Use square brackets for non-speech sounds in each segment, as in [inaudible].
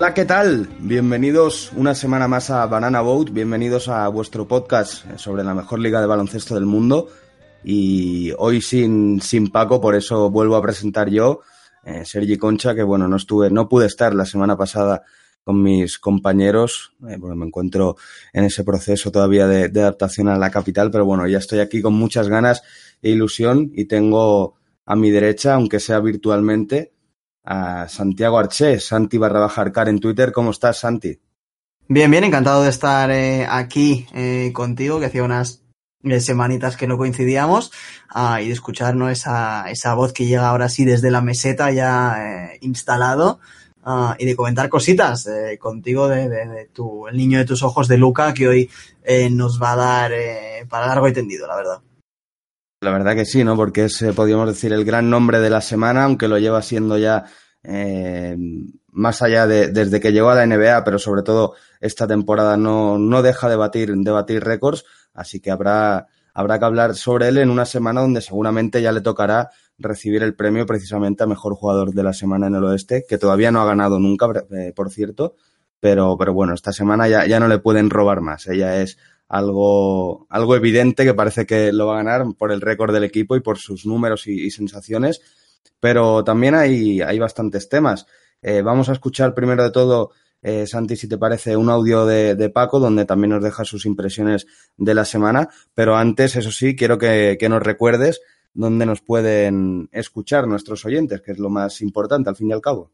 Hola, ¿qué tal? Bienvenidos una semana más a Banana Boat, bienvenidos a vuestro podcast sobre la mejor liga de baloncesto del mundo. Y hoy sin, sin Paco, por eso vuelvo a presentar yo, eh, Sergi Concha, que bueno, no estuve, no pude estar la semana pasada con mis compañeros, eh, porque me encuentro en ese proceso todavía de, adaptación a la capital, pero bueno, ya estoy aquí con muchas ganas e ilusión y tengo a mi derecha, aunque sea virtualmente, a Santiago Arché, Santi barra bajar car en Twitter. ¿Cómo estás, Santi? Bien, bien, encantado de estar eh, aquí eh, contigo, que hacía unas semanitas que no coincidíamos, ah, y de escuchar ¿no? esa, esa voz que llega ahora sí desde la meseta ya instalado, ah, y de comentar cositas contigo de, de, tu, el niño de tus ojos de Luca, que hoy nos va a dar para largo y tendido, la verdad. La verdad que sí, ¿no? Porque es, eh, podríamos decir, el gran nombre de la semana, aunque lo lleva siendo ya eh, más allá de desde que llegó a la NBA, pero sobre todo esta temporada no, no deja de batir, batir récords, así que habrá, habrá que hablar sobre él en una semana donde seguramente ya le tocará recibir el premio precisamente a mejor jugador de la semana en el oeste, que todavía no ha ganado nunca, eh, por cierto, pero, pero bueno, esta semana ya, ya no le pueden robar más. Ella es algo, algo evidente que parece que lo va a ganar por el récord del equipo y por sus números y, sensaciones. Pero también hay, hay bastantes temas. Eh, vamos a escuchar primero de todo, eh, Santi, si te parece, un audio de, Paco, donde también nos deja sus impresiones de la semana. Pero antes, eso sí, quiero que nos recuerdes dónde nos pueden escuchar nuestros oyentes, que es lo más importante al fin y al cabo.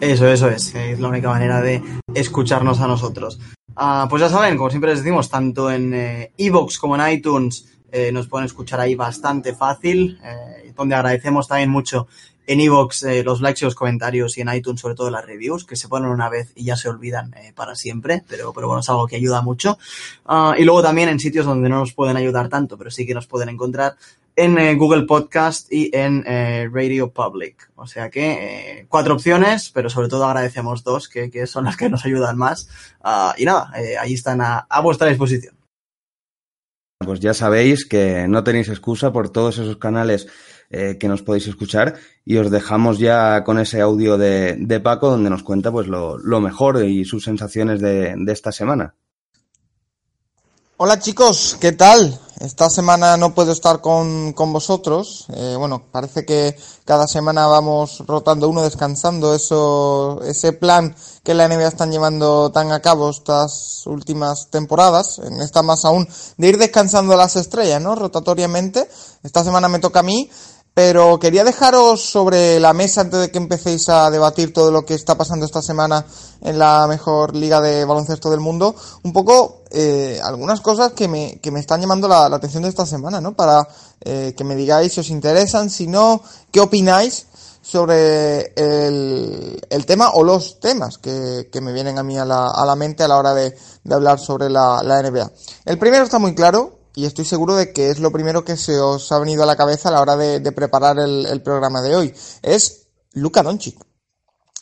Eso, eso es. Es la única manera de escucharnos a nosotros. Uh, pues ya saben, como siempre les decimos, tanto en Evox eh, como en iTunes eh, nos pueden escuchar ahí bastante fácil, eh, donde agradecemos también mucho en Evox los likes y los comentarios y en iTunes sobre todo las reviews, que se ponen una vez y ya se olvidan para siempre, pero, bueno, es algo que ayuda mucho. Uh, y luego también en sitios donde no nos pueden ayudar tanto, pero sí que nos pueden encontrar en eh, Google Podcast y en eh, Radio Public. O sea que eh, cuatro opciones, pero sobre todo agradecemos dos, que, que son las que nos ayudan más. Uh, y nada, ahí están a, a vuestra disposición. Pues ya sabéis que no tenéis excusa por todos esos canales que nos podéis escuchar y os dejamos ya con ese audio de, de Paco donde nos cuenta pues lo, lo mejor y sus sensaciones de, de esta semana. Hola chicos, ¿qué tal? Esta semana no puedo estar con, con vosotros. Eh, bueno, parece que cada semana vamos rotando uno, descansando. Eso, ese plan que la NBA están llevando tan a cabo estas últimas temporadas, en esta más aún, de ir descansando las estrellas, ¿no? Rotatoriamente. Esta semana me toca a mí. Pero quería dejaros sobre la mesa antes de que empecéis a debatir todo lo que está pasando esta semana en la mejor liga de baloncesto del mundo, un poco eh, algunas cosas que me, que me están llamando la, atención de esta semana, ¿no? Para eh, que me digáis si os interesan, si no, qué opináis sobre el, el tema o los temas que, que me vienen a mí a la, a la mente a la hora de, de hablar sobre la, la NBA. El primero está muy claro, y estoy seguro de que es lo primero que se os ha venido a la cabeza a la hora de, preparar el, el, programa de hoy. Es Luka Doncic.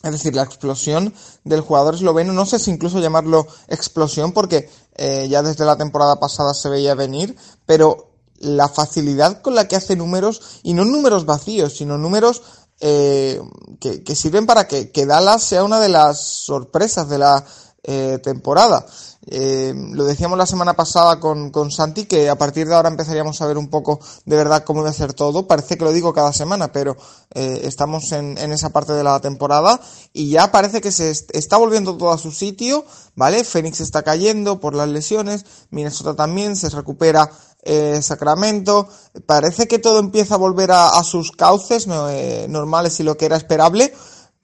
Es decir, la explosión del jugador esloveno, no sé si incluso llamarlo explosión porque eh, ya desde la temporada pasada se veía venir, pero la facilidad con la que hace números, y no números vacíos, sino números eh, que, que, sirven para que, que, Dallas sea una de las sorpresas de la eh, temporada. Eh, lo decíamos la semana pasada con, con, Santi, que a partir de ahora empezaríamos a ver un poco de verdad cómo debe ser todo. Parece que lo digo cada semana, pero eh, estamos en, en, esa parte de la temporada y ya parece que se está volviendo todo a su sitio, ¿vale? Phoenix está cayendo por las lesiones, Minnesota también se recupera Sacramento. Parece que todo empieza a volver a, a sus cauces no, normales y lo que era esperable,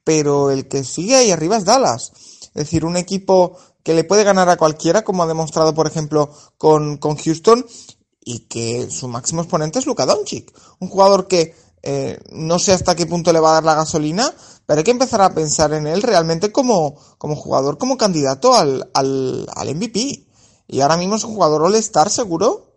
pero el que sigue ahí arriba es Dallas. Es decir, un equipo que le puede ganar a cualquiera, como ha demostrado, por ejemplo, con, con Houston, y que su máximo exponente es Luka Doncic, un jugador que eh, no sé hasta qué punto le va a dar la gasolina, pero hay que empezar a pensar en él realmente como, como jugador, como candidato al, al, al MVP. Y ahora mismo es un jugador All-Star seguro.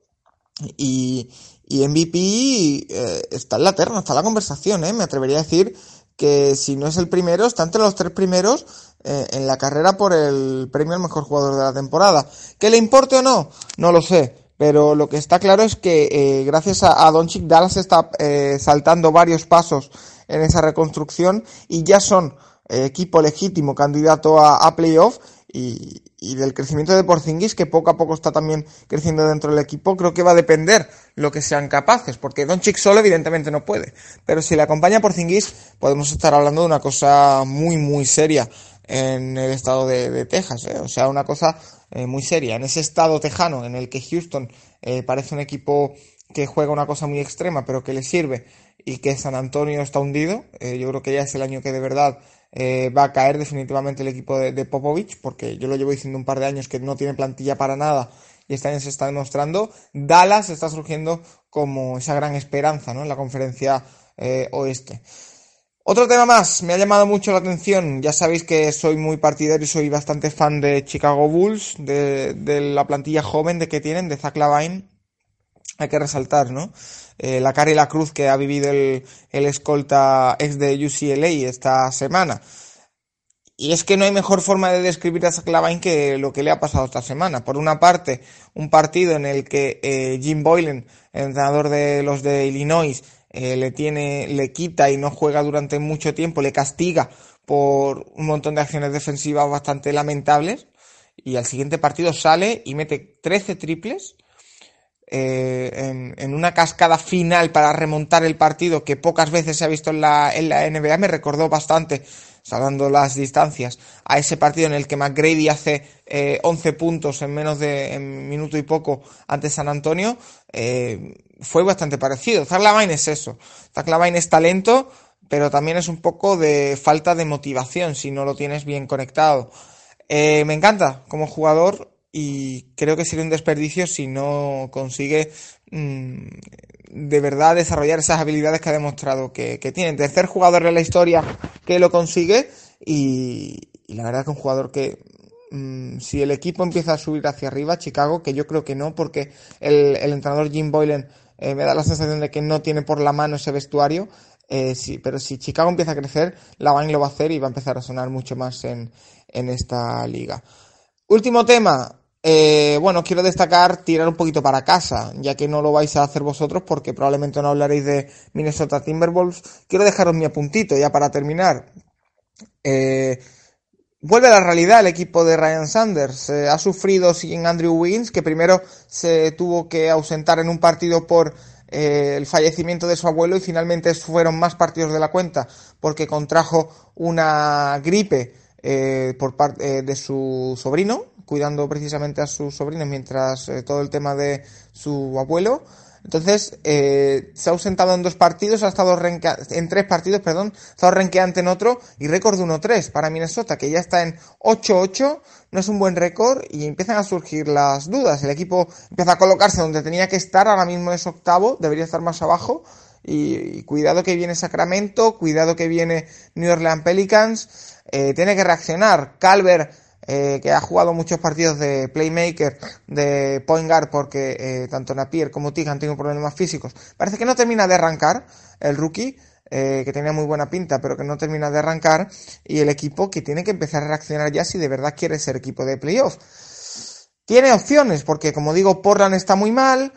Y, y MVP eh, está en la terna, está en la conversación, ¿eh? Me atrevería a decir que si no es el primero, está entre los tres primeros eh, en la carrera por el premio al mejor jugador de la temporada. ¿Que le importe o no? No lo sé. Pero lo que está claro es que eh, gracias a, a Doncic Dallas está eh, saltando varios pasos en esa reconstrucción y ya son equipo legítimo candidato a, a playoff y, y, del crecimiento de Porzingis que poco a poco está también creciendo dentro del equipo creo que va a depender lo que sean capaces porque Doncic solo evidentemente no puede pero si le acompaña Porzingis podemos estar hablando de una cosa muy muy seria en el estado de, de Texas ¿eh? o sea una cosa eh, muy seria en ese estado tejano en el que Houston eh, parece un equipo que juega una cosa muy extrema pero que le sirve y que San Antonio está hundido eh, yo creo que ya es el año que de verdad eh, va a caer definitivamente el equipo de, Popovich, porque yo lo llevo diciendo un par de años que no tiene plantilla para nada y este año se está demostrando. Dallas está surgiendo como esa gran esperanza ¿no? en la conferencia eh, oeste. Otro tema más, me ha llamado mucho la atención, ya sabéis que soy muy partidario y soy bastante fan de Chicago Bulls, de, la plantilla joven de que tienen, de Zach Lavine, hay que resaltar, ¿no? Eh, la cara y la cruz que ha vivido el, el escolta ex de UCLA esta semana. Y es que no hay mejor forma de describir a Zach Lavine que lo que le ha pasado esta semana. Por una parte, un partido en el que eh, Jim Boylan, entrenador de los de Illinois, eh, le tiene, le quita y no juega durante mucho tiempo, le castiga por un montón de acciones defensivas bastante lamentables. Y al siguiente partido sale y mete 13 triples eh, en, una cascada final para remontar el partido que pocas veces se ha visto en la, en la NBA me recordó bastante, salvando las distancias, a ese partido en el que McGrady hace eh, 11 puntos en menos de minuto y poco ante San Antonio. Eh, fue bastante parecido. Zach Lavine es eso. Zach Lavine es talento, pero también es un poco de falta de motivación si no lo tienes bien conectado. Eh, me encanta como jugador, y creo que sería un desperdicio si no consigue mmm, de verdad desarrollar esas habilidades que ha demostrado que, que tiene. Tercer jugador de la historia que lo consigue y, y la verdad que un jugador que mmm, si el equipo empieza a subir hacia arriba, Chicago, que yo creo que no, porque el, el entrenador Jim Boylan eh, me da la sensación de que no tiene por la mano ese vestuario. Eh, sí, pero si Chicago empieza a crecer, la Vine lo va a hacer y va a empezar a sonar mucho más en, en esta liga. Último tema, eh, bueno, quiero destacar tirar un poquito para casa, ya que no lo vais a hacer vosotros porque probablemente no hablaréis de Minnesota Timberwolves. Quiero dejaros mi apuntito ya para terminar. Eh, vuelve a la realidad el equipo de Ryan Sanders. Eh, ha sufrido sin Andrew Wiggins, que primero se tuvo que ausentar en un partido por eh, el fallecimiento de su abuelo y finalmente fueron más partidos de la cuenta porque contrajo una gripe eh, por parte de su sobrino, cuidando precisamente a sus sobrinos mientras eh, todo el tema de su abuelo. Entonces, eh, se ha ausentado en dos partidos, ha estado en tres partidos, perdón, ha estado renqueante en otro y récord de 1-3 para Minnesota, que ya está en 8-8, no es un buen récord y empiezan a surgir las dudas. El equipo empieza a colocarse donde tenía que estar, ahora mismo es octavo, debería estar más abajo. Y, y cuidado que viene Sacramento, cuidado que viene New Orleans Pelicans, eh, tiene que reaccionar. Calvert eh, que ha jugado muchos partidos de playmaker, de point guard, porque eh, tanto Napier como Tig han tenido problemas físicos. Parece que no termina de arrancar el rookie, eh, que tenía muy buena pinta, pero que no termina de arrancar, y el equipo que tiene que empezar a reaccionar ya si de verdad quiere ser equipo de playoff. Tiene opciones, porque como digo, Portland está muy mal,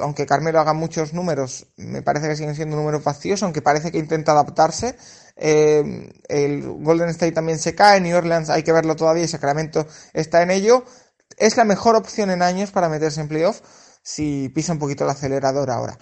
aunque Carmelo haga muchos números, me parece que siguen siendo números vacíos, aunque parece que intenta adaptarse. Eh, el Golden State también se cae, New Orleans hay que verlo todavía y Sacramento está en ello. Es la mejor opción en años para meterse en playoff si pisa un poquito el acelerador ahora.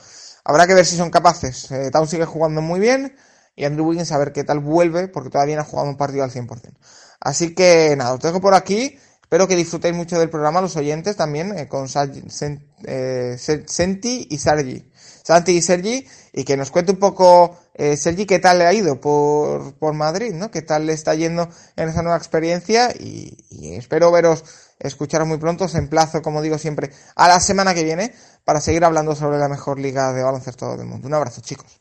Habrá que ver si son capaces. Eh, Town sigue jugando muy bien y Andrew Wiggins a ver qué tal vuelve porque todavía no ha jugado un partido al 100%. Así que nada, os dejo por aquí. Espero que disfrutéis mucho del programa, los oyentes también, eh, con Sen, eh, Senti y Sergi. Santi y Sergi, y que nos cuente un poco, eh, Sergi, qué tal le ha ido por, por Madrid, ¿no? Qué tal le está yendo en esa nueva experiencia, y, espero veros, escucharos muy pronto. Os emplazo, como digo siempre, a la semana que viene para seguir hablando sobre la mejor liga de baloncesto del mundo. Un abrazo, chicos.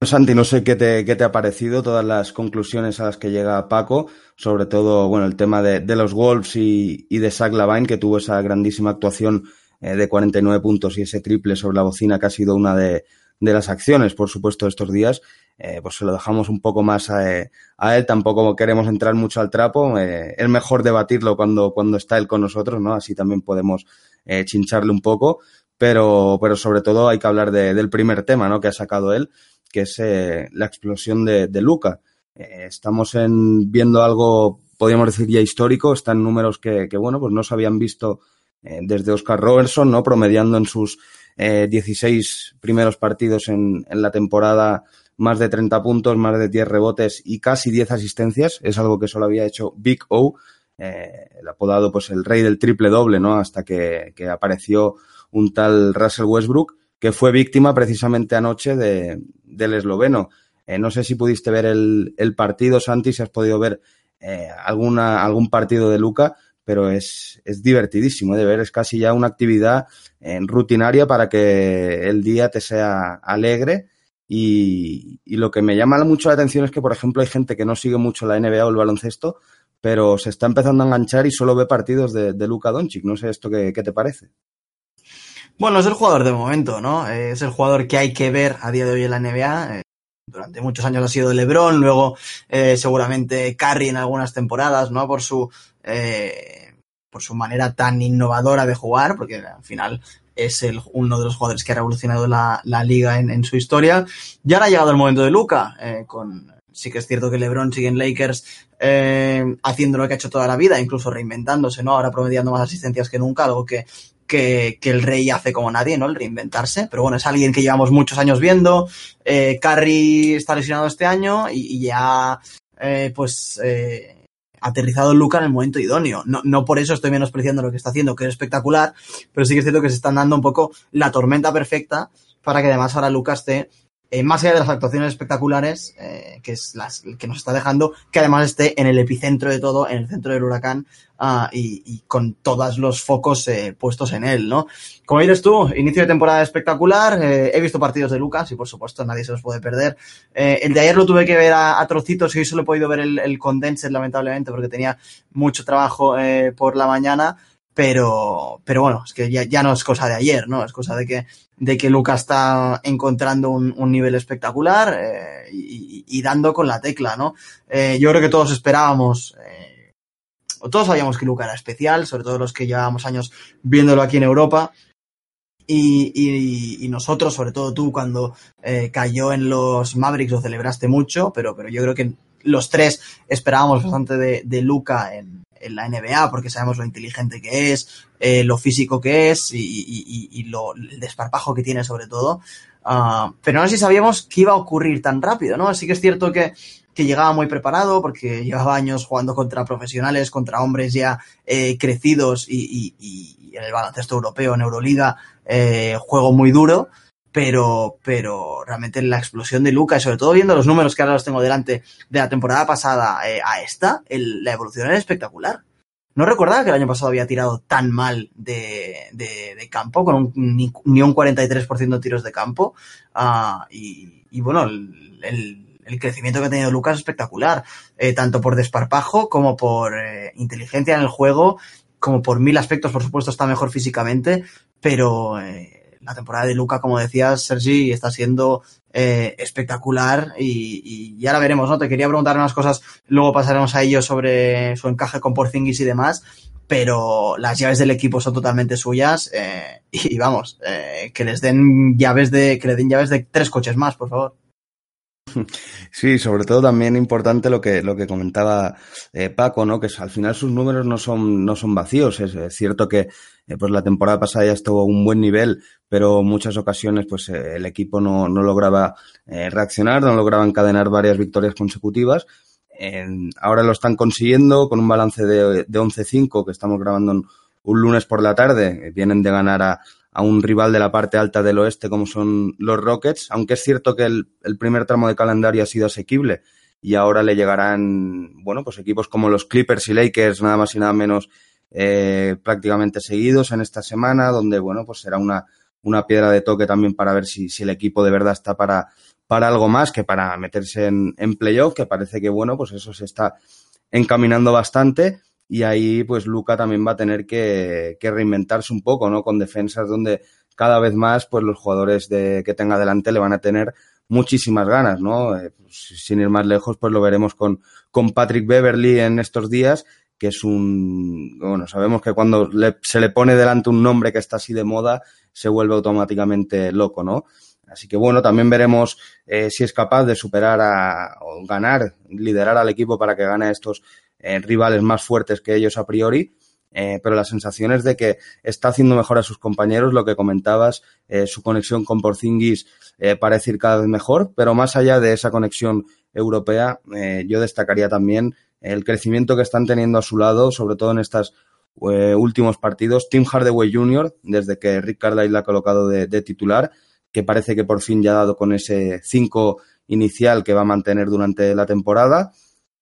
Santi, no sé qué te, qué te, ha parecido todas las conclusiones a las que llega Paco, sobre todo, bueno, el tema de, los Wolves y, y, de Zach Lavine, que tuvo esa grandísima actuación eh, de 49 puntos y ese triple sobre la bocina que ha sido una de, de las acciones, por supuesto, estos días. eh, pues se lo dejamos un poco más a, a, él, tampoco queremos entrar mucho al trapo, eh, es mejor debatirlo cuando, cuando está él con nosotros, ¿no? Así también podemos eh, chincharle un poco, pero, pero sobre todo hay que hablar de, del primer tema, ¿no? Que ha sacado él, que es eh, la explosión de, Luca. Eh, estamos en, viendo algo, podríamos decir ya histórico, están números que, que bueno, pues no se habían visto eh, desde Oscar Robertson, ¿no? Promediando en sus eh, 16 primeros partidos en, la temporada más de 30 puntos, más de 10 rebotes y casi 10 asistencias. Es algo que solo había hecho Big O, eh, el apodado pues el rey del triple doble, ¿no? Hasta que, apareció un tal Russell Westbrook, que fue víctima precisamente anoche de, del esloveno. Eh, no sé si pudiste ver el, el, partido, Santi, si has podido ver eh, alguna, algún partido de Luca, pero es, es divertidísimo de ver, es casi ya una actividad eh, rutinaria para que el día te sea alegre. Y, lo que me llama mucho la atención es que, por ejemplo, hay gente que no sigue mucho la NBA o el baloncesto, pero se está empezando a enganchar y solo ve partidos de, de Luka Doncic. No sé esto qué, qué te parece. Bueno, es el jugador de momento, ¿no? Es el jugador que hay que ver a día de hoy en la NBA. Durante muchos años ha sido LeBron, luego eh, seguramente Curry en algunas temporadas, ¿no? Por su eh, por su manera tan innovadora de jugar, porque al final es uno de los jugadores que ha revolucionado la, liga en, su historia. Ya ahora ha llegado el momento de Luca, eh, con sí que es cierto que LeBron sigue en Lakers eh, haciendo lo que ha hecho toda la vida, incluso reinventándose, ¿no? Ahora promediando más asistencias que nunca, algo que que, el rey hace como nadie, ¿no? El reinventarse. Pero bueno, es alguien que llevamos muchos años viendo. Eh, Curry está lesionado este año y, y ya, eh, pues, aterrizado Luca en el momento idóneo. No, no por eso estoy menospreciando lo que está haciendo, que es espectacular, pero sí que es cierto que se están dando un poco la tormenta perfecta para que además ahora Luca esté eh, más allá de las actuaciones espectaculares, eh, que es las que nos está dejando, que además esté en el epicentro de todo, en el centro del huracán uh, y, con todos los focos eh, puestos en él, ¿no? Como dices tú, inicio de temporada espectacular, eh, he visto partidos de Lucas y por supuesto nadie se los puede perder. Eh, el de ayer lo tuve que ver a, trocitos y hoy solo he podido ver el, el condensed lamentablemente porque tenía mucho trabajo eh, por la mañana pero, pero bueno, es que ya, ya, no es cosa de ayer, ¿no? Es cosa de que, de que Lucas está encontrando un, un nivel espectacular eh, y, y, dando con la tecla, ¿no? Eh, yo creo que todos esperábamos, eh, o todos sabíamos que Lucas era especial, sobre todo los que llevábamos años viéndolo aquí en Europa. Y, y, y, nosotros, sobre todo tú, cuando eh, cayó en los Mavericks lo celebraste mucho, pero, pero yo creo que los tres esperábamos bastante de, de Luca en, en la NBA porque sabemos lo inteligente que es, eh, lo físico que es y, lo, el desparpajo que tiene sobre todo. Uh, pero no sé si sabíamos que iba a ocurrir tan rápido, ¿no? Así que es cierto que, que llegaba muy preparado porque llevaba años jugando contra profesionales, contra hombres ya eh, crecidos y, y, en el baloncesto europeo, en Euroliga, eh, juego muy duro pero, pero realmente la explosión de Luca y sobre todo viendo los números que ahora los tengo delante de la temporada pasada eh, a esta, el, la evolución era espectacular. No recordaba que el año pasado había tirado tan mal de, de, campo, con un, ni, ni, un 43% de tiros de campo. Uh, y, bueno, el, crecimiento que ha tenido Lucas es espectacular, eh, tanto por desparpajo como por eh, inteligencia en el juego, como por mil aspectos, por supuesto, está mejor físicamente, pero la temporada de Luca, como decías, Sergi, está siendo eh, espectacular y, y, ahora veremos, ¿no? Te quería preguntar unas cosas, luego pasaremos a ello sobre su encaje con Porzingis y demás, pero las llaves del equipo son totalmente suyas eh, y vamos, eh, que les den llaves de, que le den llaves de tres coches más, por favor. [laughs] Sí, sobre todo también importante lo que, lo que comentaba eh, Paco, ¿no? Que al final sus números no son, no son vacíos. Es, cierto que eh, pues la temporada pasada ya estuvo a un buen nivel, pero muchas ocasiones pues eh, el equipo no, no lograba reaccionar, no lograba encadenar varias victorias consecutivas. ahora lo están consiguiendo con un balance de, de 11-5 que estamos grabando un lunes por la tarde. Vienen de ganar a, a un rival de la parte alta del oeste como son los Rockets, aunque es cierto que el, primer tramo de calendario ha sido asequible y ahora le llegarán, bueno, pues equipos como los Clippers y Lakers, nada más y nada menos, eh, prácticamente seguidos en esta semana, donde, bueno, pues será una, una piedra de toque también para ver si, si el equipo de verdad está para, para algo más que para meterse en, en playoff, que parece que, bueno, pues eso se está encaminando bastante y ahí pues Luca también va a tener que, reinventarse un poco, ¿no? Con defensas donde cada vez más pues los jugadores de, que tenga delante le van a tener muchísimas ganas, ¿no? Eh, pues, sin ir más lejos, pues lo veremos con, con Patrick Beverly en estos días, que es un, bueno, sabemos que cuando le, se le pone delante un nombre que está así de moda, se vuelve automáticamente loco, ¿no? Así que bueno, también veremos eh, si es capaz de superar a, o ganar, liderar al equipo para que gane estos eh, rivales más fuertes que ellos a priori. Eh, pero la sensación es de que está haciendo mejor a sus compañeros, lo que comentabas, eh, su conexión con Porzingis eh, parece ir cada vez mejor, pero más allá de esa conexión europea, yo destacaría también el crecimiento que están teniendo a su lado, sobre todo en estos últimos partidos. Tim Hardaway Jr., desde que Rick Carlisle ha colocado de, de titular, que parece que por fin ya ha dado con ese 5 inicial que va a mantener durante la temporada.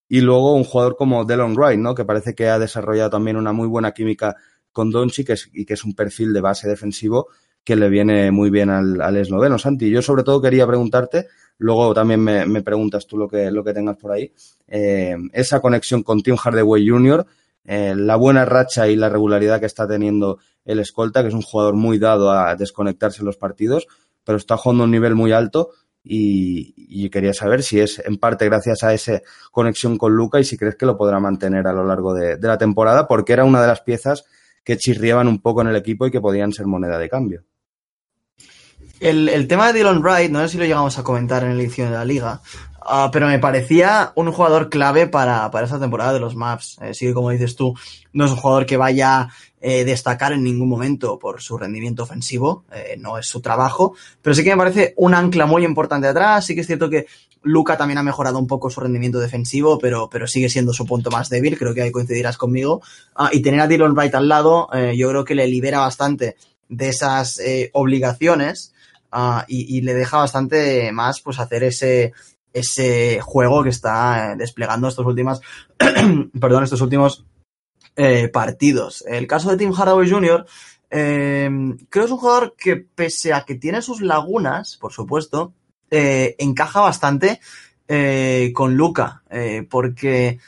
Y luego un jugador como Delon Wright, ¿no? Que parece que ha desarrollado también una muy buena química con Doncic y que es un perfil de base defensivo que le viene muy bien al, al esloveno. Santi, yo sobre todo quería preguntarte, luego también me, me preguntas tú lo que, lo que tengas por ahí, eh, esa conexión con Tim Hardaway Jr., eh, la buena racha y la regularidad que está teniendo el escolta, que es un jugador muy dado a desconectarse en los partidos, pero está jugando a un nivel muy alto y, y, quería saber si es en parte gracias a esa conexión con Luca y si crees que lo podrá mantener a lo largo de, de la temporada, porque era una de las piezas que chirriaban un poco en el equipo y que podían ser moneda de cambio. El, el, tema de Dylan Wright, no sé si lo llegamos a comentar en la edición de la liga, uh, pero me parecía un jugador clave para, para esta temporada de los Maps. Eh, sí que, como dices tú, no es un jugador que vaya a eh, destacar en ningún momento por su rendimiento ofensivo, eh, no es su trabajo, pero sí que me parece un ancla muy importante atrás. Sí que es cierto que Luca también ha mejorado un poco su rendimiento defensivo, pero, pero sigue siendo su punto más débil, creo que ahí coincidirás conmigo. Uh, y tener a Dylan Wright al lado, eh, yo creo que le libera bastante de esas obligaciones. Uh, y, le deja bastante más pues hacer ese ese juego que está desplegando estos últimos [clears throat] perdón estos últimos eh, partidos el caso de Tim Hardaway Jr. Eh, creo que es un jugador que pese a que tiene sus lagunas por supuesto eh, encaja bastante eh, con Luca porque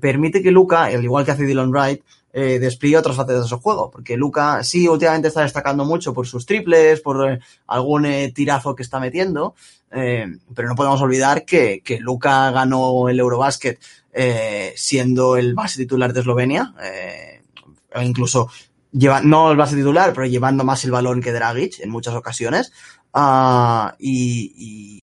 permite que Luca al igual que hace Dylan Wright eh, otras facetas de su juego. Porque Luca sí últimamente está destacando mucho por sus triples, por eh, algún eh, tirazo que está metiendo, eh, pero no podemos olvidar que, que Luca ganó el Eurobasket siendo el base titular de Eslovenia, e incluso lleva, no el base titular, pero llevando más el balón que Dragic en muchas ocasiones. Uh, y, y,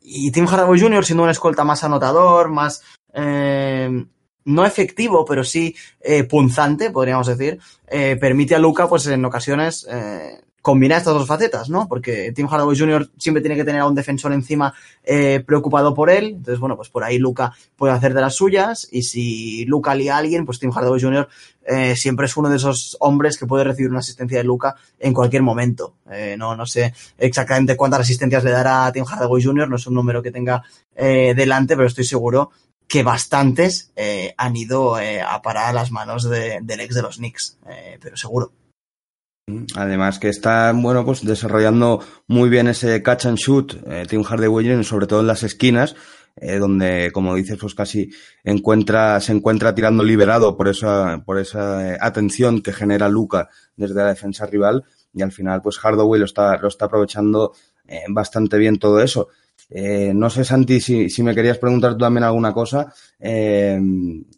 y Tim Hardaway Jr. siendo un escolta más anotador, más eh, no efectivo, pero sí eh, punzante, podríamos decir, eh, permite a Luca, pues en ocasiones, eh, combinar estas dos facetas, ¿no? Porque Tim Hardaway Jr. siempre tiene que tener a un defensor encima eh, preocupado por él. Entonces, bueno, pues por ahí Luca puede hacer de las suyas. Y si Luca lía a alguien, pues Tim Hardaway Jr. Eh, siempre es uno de esos hombres que puede recibir una asistencia de Luca en cualquier momento. Eh, no, no sé exactamente cuántas asistencias le dará a Tim Hardaway Jr., no es un número que tenga delante, pero estoy seguro que bastantes eh, han ido eh, a parar a las manos de, del ex de los Knicks, eh, pero seguro. Además que está, bueno, pues desarrollando muy bien ese catch and shoot, eh, Tim Hardaway, sobre todo en las esquinas, donde, como dices, pues casi encuentra, se encuentra tirando liberado por esa, por esa atención que genera Luca desde la defensa rival, y al final, pues Hardaway lo está, lo está aprovechando bastante bien todo eso. Eh, no sé, Santi, si, si, me querías preguntar tú también alguna cosa eh,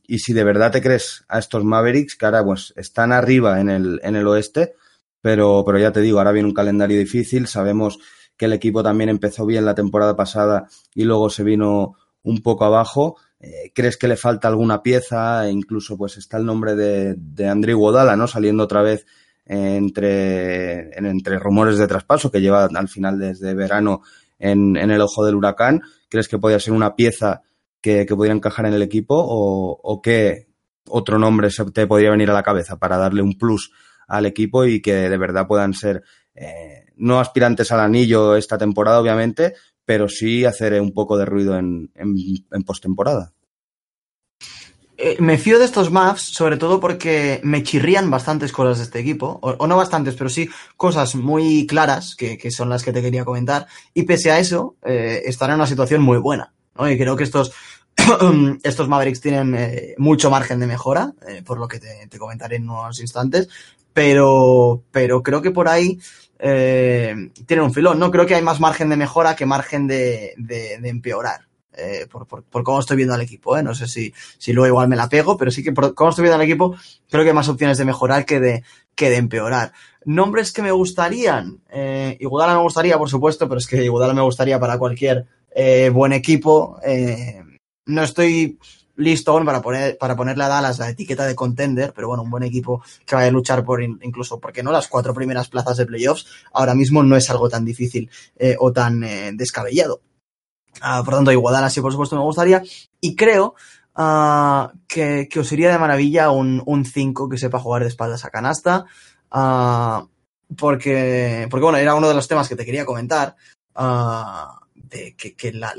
y si de verdad te crees a estos Mavericks que ahora pues están arriba en el, en el oeste, pero, pero ya te digo, ahora viene un calendario difícil, sabemos que el equipo también empezó bien la temporada pasada y luego se vino un poco abajo. Eh, ¿Crees que le falta alguna pieza? E incluso pues está el nombre de, de André Guadala, ¿no? Saliendo otra vez entre, entre rumores de traspaso que lleva al final desde verano en, en, el ojo del huracán? ¿Crees que podría ser una pieza que, que podría encajar en el equipo o, o qué otro nombre se te podría venir a la cabeza para darle un plus al equipo y que de verdad puedan ser eh, no aspirantes al anillo esta temporada, obviamente, pero sí hacer un poco de ruido en, en, en postemporada? Eh, me fío de estos maps, sobre todo porque me chirrían bastantes cosas de este equipo, o, no bastantes, pero sí cosas muy claras, que, que, son las que te quería comentar, y pese a eso, eh, en una situación muy buena. Y creo que estos [coughs] estos Mavericks tienen eh, mucho margen de mejora, eh, por lo que te, comentaré en unos instantes, pero, pero creo que por ahí tienen un filón. No creo que hay más margen de mejora que margen de, de empeorar. Eh, por, cómo estoy viendo al equipo. ¿eh? No sé si, luego igual me la pego, pero sí que por cómo estoy viendo al equipo, creo que hay más opciones de mejorar que de, empeorar. Nombres que me gustarían. Eh, Iguodala me gustaría, por supuesto, pero es que Iguodala me gustaría para cualquier eh, buen equipo. Eh, no estoy listo para, poner, para ponerle a Dallas la etiqueta de contender, pero bueno, un buen equipo que vaya a luchar por incluso, porque no? Las cuatro primeras plazas de playoffs ahora mismo no es algo tan difícil o tan descabellado. Por tanto, Iguodala sí, por supuesto, me gustaría. Y creo uh, que, que, os iría de maravilla un 5 que sepa jugar de espaldas a canasta. Uh, porque, porque, bueno, era uno de los temas que te quería comentar. de que, la,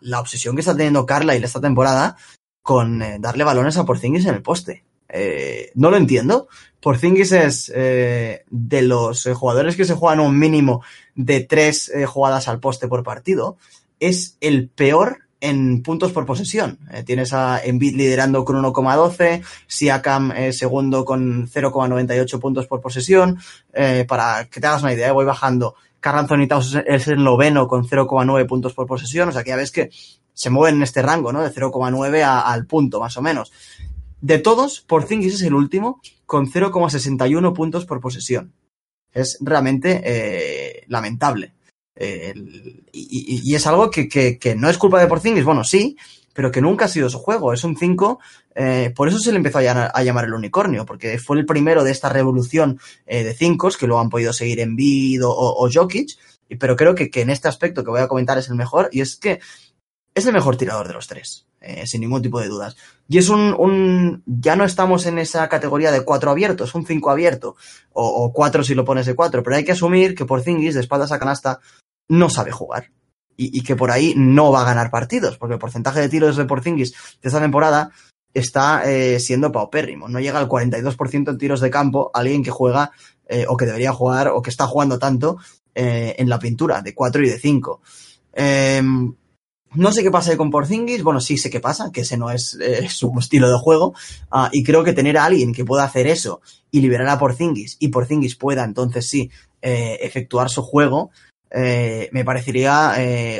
la, obsesión que está teniendo Carla y esta temporada con eh, darle balones a Porzingis en el poste. Eh, no lo entiendo. Porzingis es eh, de los jugadores que se juegan un mínimo de tres jugadas al poste por partido es el peor en puntos por posesión. Eh, tienes a Embiid liderando con 1,12, Siakam eh, segundo con 0,98 puntos por posesión. Eh, para que te hagas una idea, voy bajando. Carl Anthony Towns es el noveno con 0,9 puntos por posesión. O sea que ya ves que se mueven en este rango, ¿no? De 0,9 al punto, más o menos. De todos, Porzingis es el último con 0,61 puntos por posesión. Es realmente eh, lamentable. Eh, y, es algo que, que, no es culpa de Porzingis, bueno, sí, pero que nunca ha sido su juego. Es un 5, eh, por eso se le empezó a llamar, el unicornio, porque fue el primero de esta revolución eh, de 5 que lo han podido seguir en Bid o, o, Jokic, pero creo que, que en este aspecto que voy a comentar es el mejor, y es que es el mejor tirador de los tres. Eh, sin ningún tipo de dudas. Y es un, un, ya no estamos en esa categoría de cuatro abiertos, un cinco abierto, o, o cuatro si lo pones de cuatro, pero hay que asumir que Porzingis de espaldas a canasta no sabe jugar. Y, y, que por ahí no va a ganar partidos, porque el porcentaje de tiros de Porzingis de esta temporada está eh, siendo paupérrimo. No llega al 42% en tiros de campo alguien que juega eh, o que debería jugar o que está jugando tanto eh, en la pintura de 4 y de 5. Eh, no sé qué pasa con Porzingis, bueno, sí sé qué pasa, que ese no es eh, su estilo de juego, uh, y creo que tener a alguien que pueda hacer eso y liberar a Porzingis, y Porzingis pueda entonces sí eh, efectuar su juego, eh, me parecería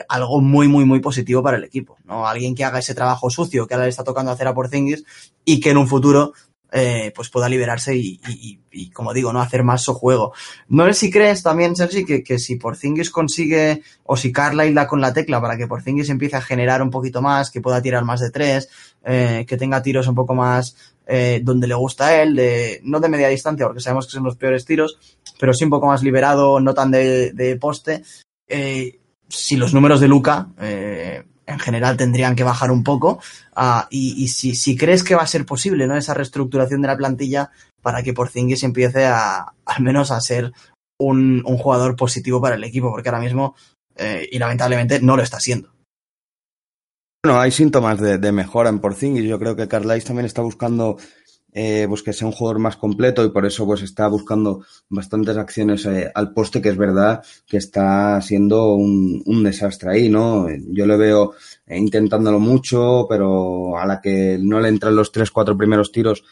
algo muy, muy, muy positivo para el equipo, ¿no? Alguien que haga ese trabajo sucio que ahora le está tocando hacer a Porzingis y que en un futuro eh, pues pueda liberarse y, y, y, como digo, no hacer más su juego. No sé si crees también, Sergi, que, que si Porzingis consigue, o si Carlisle da con la tecla para que Porzingis empiece a generar un poquito más, que pueda tirar más de tres, eh, que tenga tiros un poco más eh, donde le gusta a él, de, no de media distancia, porque sabemos que son los peores tiros, pero sí un poco más liberado, no tan de, de poste. Eh, si los números de Luca eh, en general tendrían que bajar un poco. Uh, y, si, crees que va a ser posible ¿no? esa reestructuración de la plantilla para que Porzingis empiece a, [laughs] al menos a ser un, jugador positivo para el equipo, porque ahora mismo, eh, y lamentablemente, no lo está siendo. Bueno, hay síntomas de, de mejora en Porzingis. Yo creo que Carlisle también está buscando eh, pues que sea un jugador más completo y por eso pues está buscando bastantes acciones eh, al poste, que es verdad que está siendo un, desastre ahí, ¿no? Yo le veo eh, intentándolo mucho, pero a la que no le entran los tres, cuatro primeros tiros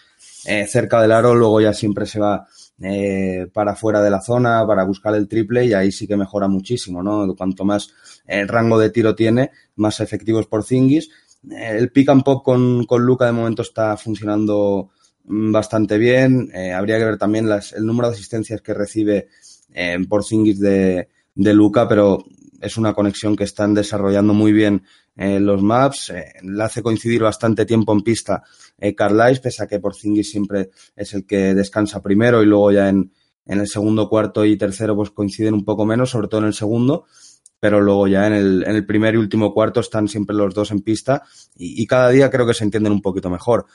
eh, cerca del aro, luego ya siempre se va eh, para fuera de la zona, para buscar el triple y ahí sí que mejora muchísimo, ¿no? Cuanto más el rango de tiro tiene, más efectivos por Zingis. El pick and pop con, con Luca de momento está funcionando bastante bien. Eh, habría que ver también las, el número de asistencias que recibe eh, por Zingis de, de Luca, pero es una conexión que están desarrollando muy bien eh, los maps. Eh, le hace coincidir bastante tiempo en pista eh, Carlisle, pese a que por Zingis siempre es el que descansa primero y luego ya en, en el segundo, cuarto y tercero pues coinciden un poco menos, sobre todo en el segundo pero luego ya en el, en el primer y último cuarto están siempre los dos en pista y cada día creo que se entienden un poquito mejor.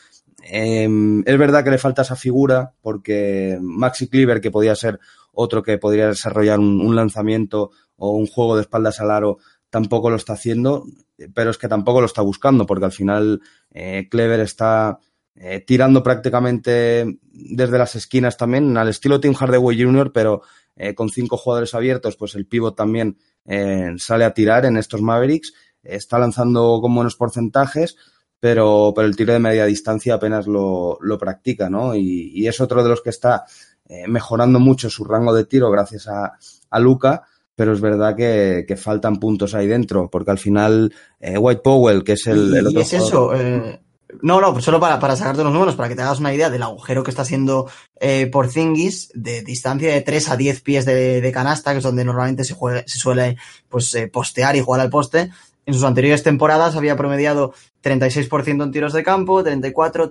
Eh, es verdad que le falta esa figura porque Maxi Cleaver, que podía ser otro que podría desarrollar un, un, lanzamiento o un juego de espaldas al aro, tampoco lo está haciendo, pero es que tampoco lo está buscando porque al final eh, Cleaver está eh, tirando prácticamente desde las esquinas también, al estilo Tim Hardaway Jr., pero eh, con cinco jugadores abiertos, pues el pivot también eh, sale a tirar en estos Mavericks está lanzando con buenos porcentajes, pero, pero el tiro de media distancia apenas lo, lo practica, ¿no? Y, y, es otro de los que está eh, mejorando mucho su rango de tiro gracias a, a Luca, pero es verdad que, que, faltan puntos ahí dentro, porque al final eh, White Powell, que es el, el otro. Y es eso, eh, no, no, solo para, para sacarte los números, para que te hagas una idea del agujero que está haciendo eh, Porzingis de distancia de 3 a 10 pies de, de, canasta, que es donde normalmente se, juega, se suele pues, postear y jugar al poste. En sus anteriores temporadas había promediado 36% en tiros de campo, 34,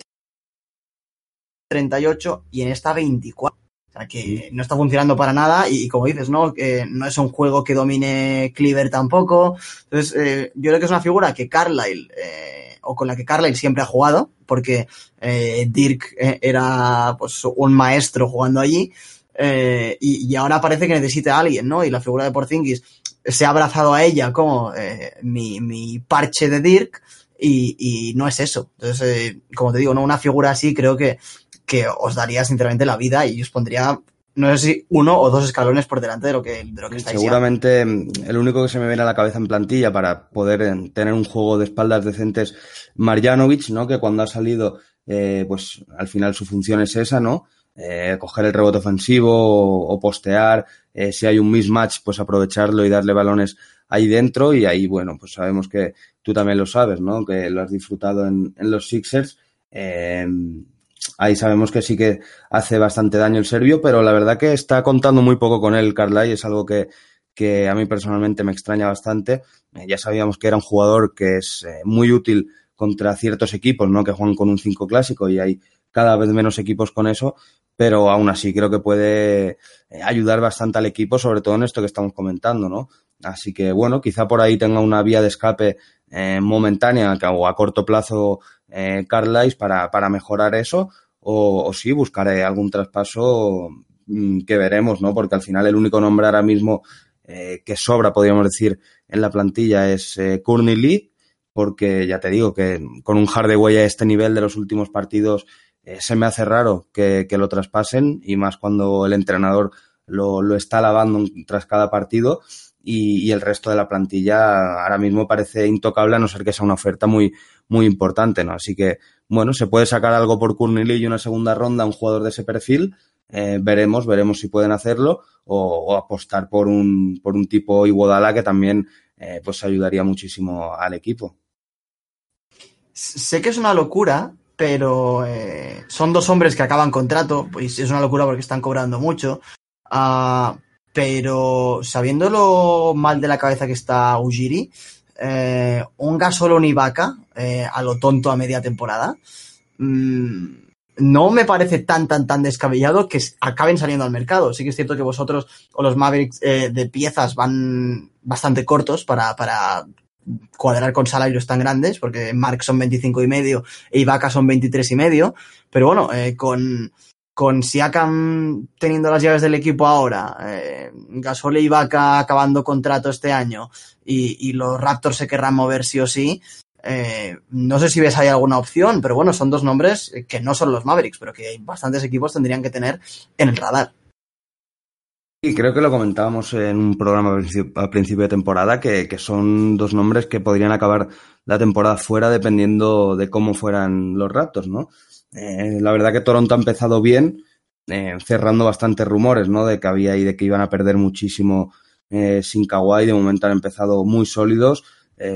38 y en esta 24. O sea, que no está funcionando para nada y, y como dices, ¿no? Que no es un juego que domine Cleaver tampoco. Entonces, eh, yo creo que es una figura que Carlyle, eh, o con la que Carlyle siempre ha jugado, porque eh, Dirk era pues un maestro jugando allí, y, y, ahora parece que necesita a alguien, ¿no? Y la figura de Porzingis se ha abrazado a ella como mi, mi parche de Dirk, y, y, no es eso. Entonces, eh, como te digo, ¿no? una figura así creo que, que os daría sinceramente la vida y os pondría, no sé si uno o dos escalones por delante de lo que, de lo que estáis Seguramente ya. el único que se me viene a la cabeza en plantilla para poder eh, tener un juego de espaldas decentes, Marjanovic, ¿no? Que cuando ha salido, eh, pues al final su función es esa, ¿no? Eh, coger el rebote ofensivo o, postear, eh, si hay un mismatch, pues aprovecharlo y darle balones ahí dentro y ahí, bueno, pues sabemos que tú también lo sabes, ¿no? Que lo has disfrutado en, los Sixers. Eh, ahí sabemos que sí que hace bastante daño el serbio, pero la verdad que está contando muy poco con él, Carly, es algo que, que a mí personalmente me extraña bastante. Ya sabíamos que era un jugador que es muy útil contra ciertos equipos, ¿no? Que juegan con un 5 clásico y hay cada vez menos equipos con eso, pero aún así creo que puede eh, ayudar bastante al equipo, sobre todo en esto que estamos comentando, ¿no? Así que bueno, quizá por ahí tenga una vía de escape eh, momentánea o a corto plazo eh, Carlisle para, para mejorar eso, o, sí buscaré algún traspaso mmm, que veremos, ¿no? Porque al final el único nombre ahora mismo que sobra, podríamos decir, en la plantilla es eh, Courtney Lee, porque ya te digo que con un Hardaway a este nivel de los últimos partidos se me hace raro que, que, lo traspasen y más cuando el entrenador lo, lo está lavando tras cada partido y, y, el resto de la plantilla ahora mismo parece intocable a no ser que sea una oferta muy, muy importante, ¿no? Así que, bueno, se puede sacar algo por Courtney y una segunda ronda un jugador de ese perfil, eh, veremos, veremos si pueden hacerlo o, o, apostar por un, por un tipo Iguodala que también eh, pues ayudaría muchísimo al equipo. Sé que es una locura, pero eh, son dos hombres que acaban contrato, pues es una locura porque están cobrando mucho. Uh, pero sabiendo lo mal de la cabeza que está Ujiri, eh, un Gasol o Ibaka eh, a lo tonto a media temporada, mmm, no me parece tan, tan, tan descabellado que acaben saliendo al mercado. Sí que es cierto que vosotros o los Mavericks eh, de piezas van bastante cortos para, para cuadrar con salarios tan grandes, porque Mark son 25 y medio e Ibaka son 23 y medio, pero bueno, eh, con, con Siakam teniendo las llaves del equipo ahora, eh, Gasol y Ibaka acabando contrato este año y, y, los Raptors se querrán mover sí o sí, eh, no sé si ves ahí alguna opción, pero bueno, son dos nombres que no son los Mavericks, pero que bastantes equipos tendrían que tener en el radar. Y creo que lo comentábamos en un programa a principio de temporada, que, son dos nombres que podrían acabar la temporada fuera dependiendo de cómo fueran los Raptors, ¿no? Eh, la verdad que Toronto ha empezado bien, eh, cerrando bastantes rumores, ¿no? De que había y de que iban a perder muchísimo eh, sin Kawhi. De momento han empezado muy sólidos,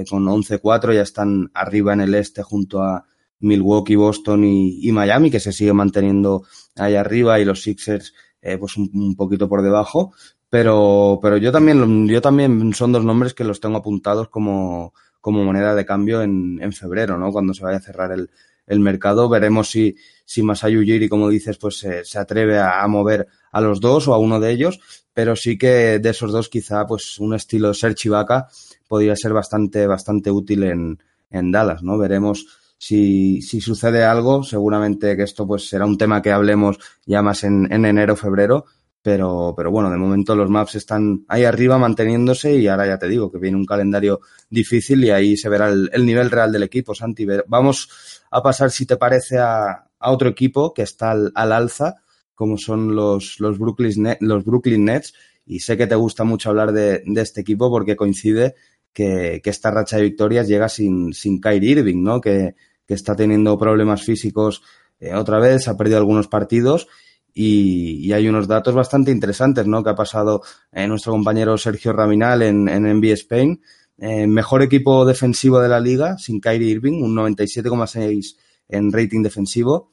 con 11-4, ya están arriba en el este junto a Milwaukee, Boston y, y Miami, que se sigue manteniendo ahí arriba, y los Sixers eh, pues un, poquito por debajo, pero, pero yo también, yo también son dos nombres que los tengo apuntados como, como moneda de cambio en, en febrero, ¿no? Cuando se vaya a cerrar el, el mercado, veremos si, si Masayu Ujiri, como dices, pues se, se atreve a, mover a los dos o a uno de ellos, pero sí que de esos dos quizá pues un estilo Serge Ibaka podría ser bastante, bastante útil en, en Dallas, ¿no? Veremos si, si sucede algo, seguramente que esto pues será un tema que hablemos ya más en, en enero, febrero, pero, pero bueno, de momento los maps están ahí arriba manteniéndose y ahora ya te digo que viene un calendario difícil y ahí se verá el, el nivel real del equipo, Santi. Vamos a pasar, si te parece, a, otro equipo que está al, al alza, como son los, los, Brooklyn los Brooklyn Nets, y sé que te gusta mucho hablar de este equipo porque coincide que, esta racha de victorias llega sin, sin Kyrie Irving, ¿no? Que, está teniendo problemas físicos eh, otra vez, ha perdido algunos partidos y, hay unos datos bastante interesantes, ¿no? Que ha pasado eh, nuestro compañero Sergio Raminal en, en NBA Spain. Eh, mejor equipo defensivo de la liga, sin Kyrie Irving, un 97,6 en rating defensivo.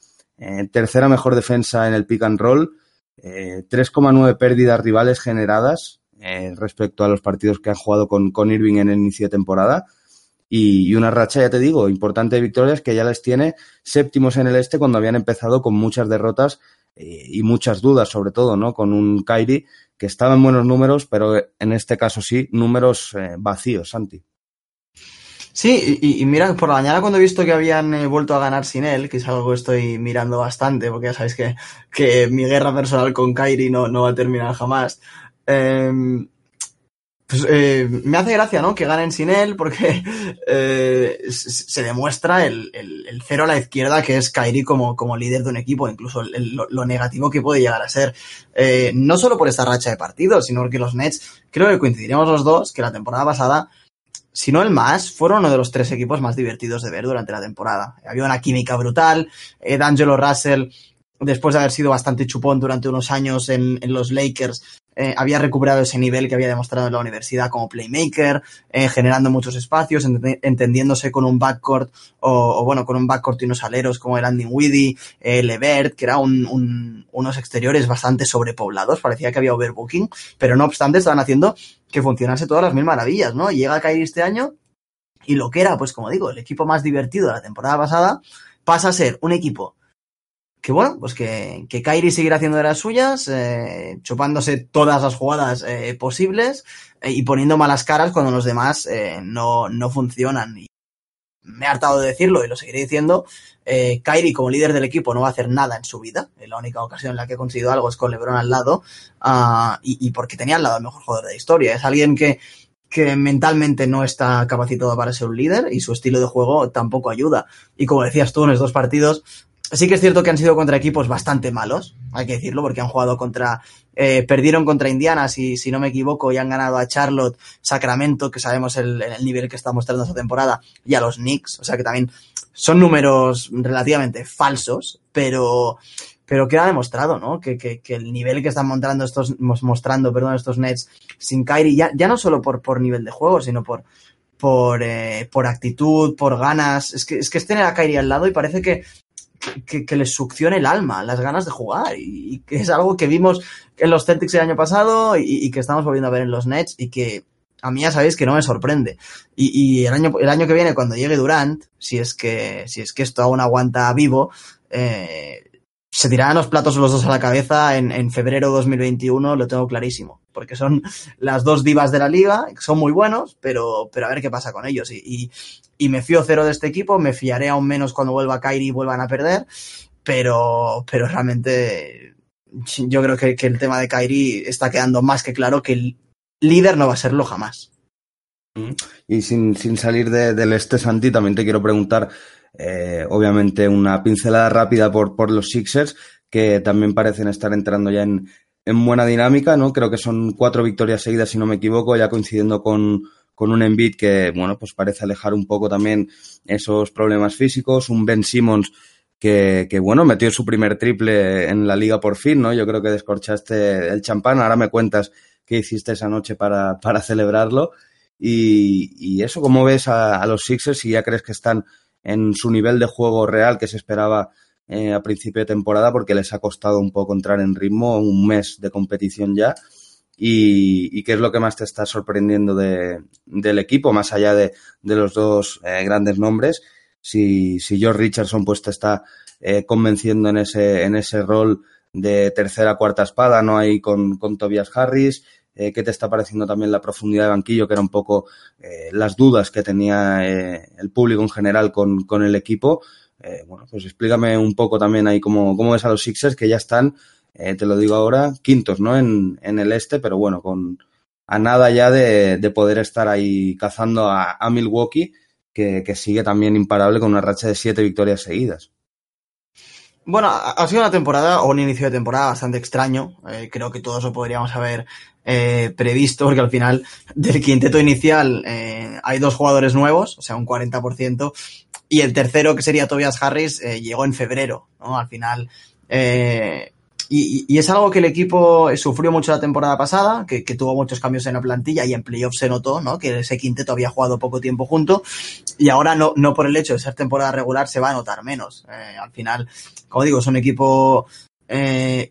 tercera mejor defensa en el pick and roll. 3,9 pérdidas rivales generadas, eh, respecto a los partidos que han jugado con, con Irving en el inicio de temporada. Y, una racha, ya te digo, importante de victorias que ya les tiene séptimos en el este cuando habían empezado con muchas derrotas eh, y muchas dudas, sobre todo, ¿no? Con un Kairi que estaba en buenos números, pero en este caso sí, números eh, vacíos, Santi. Sí, y, mira, por la mañana cuando he visto que habían vuelto a ganar sin él, que es algo que estoy mirando bastante, porque ya sabéis que, que mi guerra personal con Kairi no, no va a terminar jamás, Em, pues, eh, me hace gracia, ¿no? Que ganen sin él porque [laughs] eh, se demuestra el, cero a la izquierda que es Kairi como, líder de un equipo, incluso lo, negativo que puede llegar a ser. Eh, no solo por esta racha de partidos, sino porque los Nets, creo que coincidiremos los dos, que la temporada pasada, si no el más, fueron uno de los tres equipos más divertidos de ver durante la temporada. Había una química brutal, D'Angelo Russell después de haber sido bastante chupón durante unos años en los Lakers, eh, había recuperado ese nivel que había demostrado en la universidad como playmaker, eh, generando muchos espacios, entendiéndose con un backcourt o, bueno, con un backcourt y unos aleros como el Andy Weedy, eh, Levert, que era un, unos exteriores bastante sobrepoblados, parecía que había overbooking, pero no obstante estaban haciendo que funcionase todas las mil maravillas, ¿no? llega a caer este año y lo que era, pues como digo, el equipo más divertido de la temporada pasada, pasa a ser un equipo que bueno, pues que, que Kairi seguirá haciendo de las suyas, eh, chupándose todas las jugadas eh, posibles eh, y poniendo malas caras cuando los demás eh, no, no funcionan. Y me he hartado de decirlo y lo seguiré diciendo, eh, Kairi como líder del equipo no va a hacer nada en su vida. La única ocasión en la que ha conseguido algo es con LeBron al lado uh, y, y, porque tenía al lado el mejor jugador de la historia. Es alguien que, que mentalmente no está capacitado para ser un líder y su estilo de juego tampoco ayuda. Y como decías tú en los dos partidos, Sí que es cierto que han sido contra equipos bastante malos, hay que decirlo, porque han jugado contra, eh, perdieron contra Indiana, si, si no me equivoco, y han ganado a Charlotte, Sacramento, que sabemos el, el nivel que está mostrando esta temporada, y a los Knicks, o sea que también son números relativamente falsos, pero, pero que ha demostrado, ¿no? Que, que, que, el nivel que están mostrando estos, mostrando, perdón, estos Nets sin Kyrie, ya, ya no solo por, por nivel de juego, sino por, por, eh, por actitud, por ganas. Es que, es que es tener a Kyrie al lado y parece que que, que, les succione el alma, las ganas de jugar. Y, que es algo que vimos en los Celtics el año pasado y, y, que estamos volviendo a ver en los Nets y que a mí ya sabéis que no me sorprende. Y, y, el, año, el año que viene, cuando llegue Durant, si es que, si es que esto aún aguanta vivo, eh, se tirarán los platos los dos a la cabeza en, en febrero 2021, lo tengo clarísimo. Porque son las dos divas de la liga, son muy buenos, pero, pero a ver qué pasa con ellos. Y, y, me fío cero de este equipo, me fiaré aún menos cuando vuelva Kyrie y vuelvan a perder, pero, pero realmente yo creo que, que el tema de Kyrie está quedando más que claro que el líder no va a serlo jamás. Y sin, sin salir de, del este, Santi, también te quiero preguntar, eh, obviamente, una pincelada rápida por, por los Sixers, que también parecen estar entrando ya en, en buena dinámica, ¿no? Creo que son cuatro victorias seguidas, si no me equivoco, ya coincidiendo con, con un Embiid que, bueno, pues parece alejar un poco también esos problemas físicos, un Ben Simmons que, que, bueno, metió su primer triple en la liga por fin, ¿no? Yo creo que descorchaste el champán, ahora me cuentas qué hiciste esa noche para, para celebrarlo. Y, y eso, ¿cómo ves a, a, los Sixers si ya crees que están en su nivel de juego real que se esperaba eh, a principio de temporada porque les ha costado un poco entrar en ritmo, un mes de competición ya? Y, qué es lo que más te está sorprendiendo de, del equipo, más allá de, de los dos eh, grandes nombres. Si, si George Richardson pues te está eh, convenciendo en ese, en ese rol de tercera, cuarta espada, ¿no? Ahí con, con Tobias Harris. Eh, ¿Qué te está pareciendo también la profundidad de banquillo, que era un poco eh, las dudas que tenía eh, el público en general con, con el equipo? Bueno, pues explícame un poco también ahí cómo, cómo ves a los Sixers que ya están te lo digo ahora, quintos, ¿no? En, en, el este, pero bueno, con a nada ya de, de poder estar ahí cazando a, Milwaukee, que, que, sigue también imparable con una racha de siete victorias seguidas. Bueno, ha sido una temporada o un inicio de temporada bastante extraño. Creo que todos lo podríamos haber eh, previsto porque al final del quinteto inicial eh, hay dos jugadores nuevos, o sea, un 40%, y el tercero, que sería Tobias Harris, eh, llegó en febrero, ¿no? Al final. Y, es algo que el equipo sufrió mucho la temporada pasada, que, que, tuvo muchos cambios en la plantilla y en playoffs se notó, ¿no? Que ese quinteto había jugado poco tiempo junto y ahora no, no por el hecho de ser temporada regular se va a notar menos. Al final, como digo, es un equipo